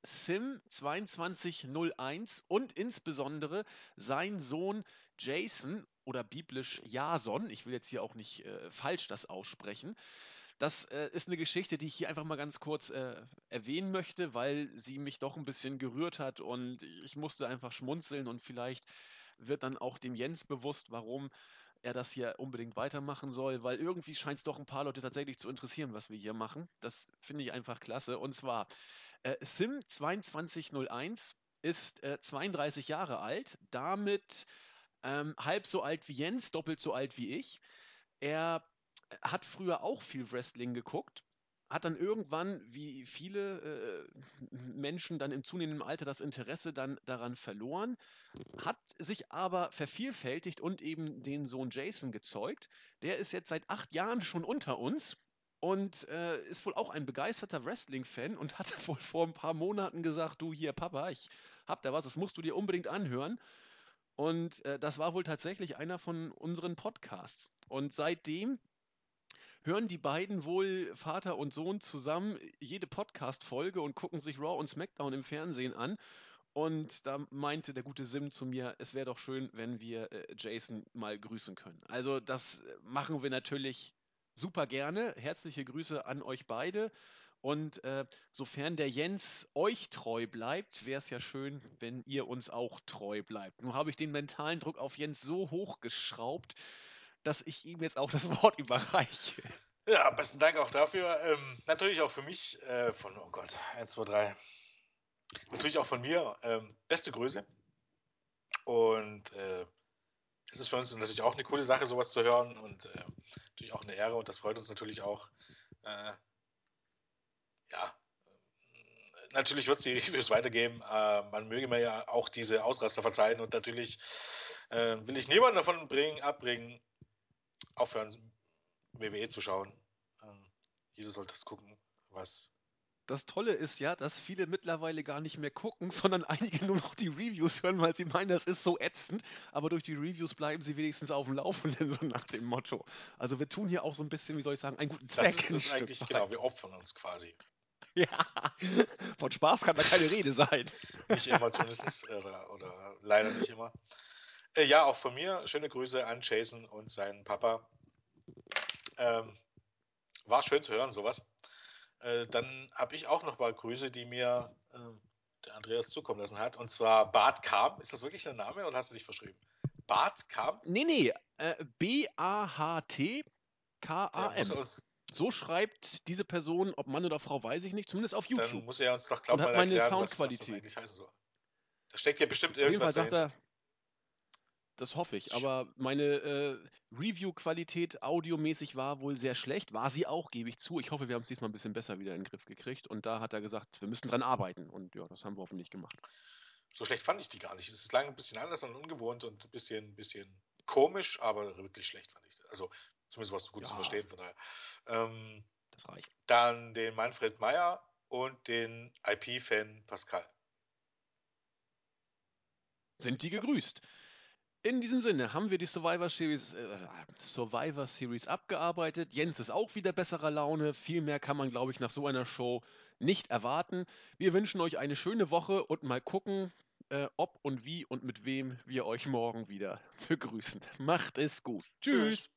Sim2201 und insbesondere sein Sohn Jason oder biblisch Jason, ich will jetzt hier auch nicht äh, falsch das aussprechen, das äh, ist eine Geschichte, die ich hier einfach mal ganz kurz äh, erwähnen möchte, weil sie mich doch ein bisschen gerührt hat und ich musste einfach schmunzeln und vielleicht wird dann auch dem Jens bewusst, warum er das hier unbedingt weitermachen soll, weil irgendwie scheint es doch ein paar Leute tatsächlich zu interessieren, was wir hier machen. Das finde ich einfach klasse. Und zwar, äh, Sim 2201 ist äh, 32 Jahre alt, damit ähm, halb so alt wie Jens, doppelt so alt wie ich. Er hat früher auch viel Wrestling geguckt, hat dann irgendwann, wie viele äh, Menschen dann im zunehmenden Alter, das Interesse dann daran verloren, hat sich aber vervielfältigt und eben den Sohn Jason gezeugt. Der ist jetzt seit acht Jahren schon unter uns und äh, ist wohl auch ein begeisterter Wrestling-Fan und hat wohl vor ein paar Monaten gesagt, du hier Papa, ich hab da was, das musst du dir unbedingt anhören. Und äh, das war wohl tatsächlich einer von unseren Podcasts. Und seitdem hören die beiden wohl Vater und Sohn zusammen jede Podcast-Folge und gucken sich Raw und SmackDown im Fernsehen an. Und da meinte der gute Sim zu mir, es wäre doch schön, wenn wir äh, Jason mal grüßen können. Also das machen wir natürlich super gerne. Herzliche Grüße an euch beide. Und äh, sofern der Jens euch treu bleibt, wäre es ja schön, wenn ihr uns auch treu bleibt. Nun habe ich den mentalen Druck auf Jens so hochgeschraubt, dass ich ihm jetzt auch das Wort überreiche. Ja, besten Dank auch dafür. Ähm, natürlich auch für mich äh, von, oh Gott, 1, 2, 3. Natürlich auch von mir. Ähm, beste Grüße. Und äh, es ist für uns natürlich auch eine coole Sache, sowas zu hören und äh, natürlich auch eine Ehre und das freut uns natürlich auch. Äh, ja, natürlich wird es weitergeben. Äh, man möge mir ja auch diese Ausraster verzeihen und natürlich äh, will ich niemanden davon bringen, abbringen, aufhören, WWE zu schauen. Ähm, jeder sollte das gucken, was Das Tolle ist ja, dass viele mittlerweile gar nicht mehr gucken, sondern einige nur noch die Reviews hören, weil sie meinen, das ist so ätzend. Aber durch die Reviews bleiben sie wenigstens auf dem Laufenden, so nach dem Motto. Also wir tun hier auch so ein bisschen, wie soll ich sagen, einen guten Zweck. Das ist es eigentlich, weit. genau, wir opfern uns quasi. Ja, von Spaß kann da keine Rede sein. Nicht immer zumindest, oder, oder leider nicht immer. Äh, ja, auch von mir schöne Grüße an Jason und seinen Papa. Ähm, war schön zu hören, sowas. Äh, dann habe ich auch noch mal Grüße, die mir äh, der Andreas zukommen lassen hat. Und zwar Bart Kam. Ist das wirklich der Name oder hast du dich verschrieben? Bart Kam? Nee, nee, äh, B-A-H-T Der muss K-A-M. uns, So schreibt diese Person, ob Mann oder Frau, weiß ich nicht, zumindest auf dann YouTube. muss er uns doch, Und glaub hat mal erklären, was, was das eigentlich heißen soll. Da steckt ja bestimmt Auf jeden Fall irgendwas sagt dahinter. Das hoffe ich, aber meine äh, Review-Qualität audiomäßig war wohl sehr schlecht. War sie auch, gebe ich zu. Ich hoffe, wir haben es diesmal ein bisschen besser wieder in den Griff gekriegt. Und da hat er gesagt, wir müssen dran arbeiten. Und ja, das haben wir hoffentlich gemacht. So schlecht fand ich die gar nicht. Es ist lang ein bisschen anders und ungewohnt und ein bisschen, bisschen komisch, aber wirklich schlecht fand ich das. Also zumindest war es gut zu Ja. verstehen, von daher. Ähm, Das reicht. dann den Manfred Meyer und den IP-Fan Pascal. Sind die gegrüßt. In diesem Sinne haben wir die Survivor Series, äh, Survivor Series abgearbeitet. Jens ist auch wieder besserer Laune. Viel mehr kann man, glaube ich, nach so einer Show nicht erwarten. Wir wünschen euch eine schöne Woche und mal gucken, äh, ob und wie und mit wem wir euch morgen wieder begrüßen. Macht es gut. Tschüss. Tschüss.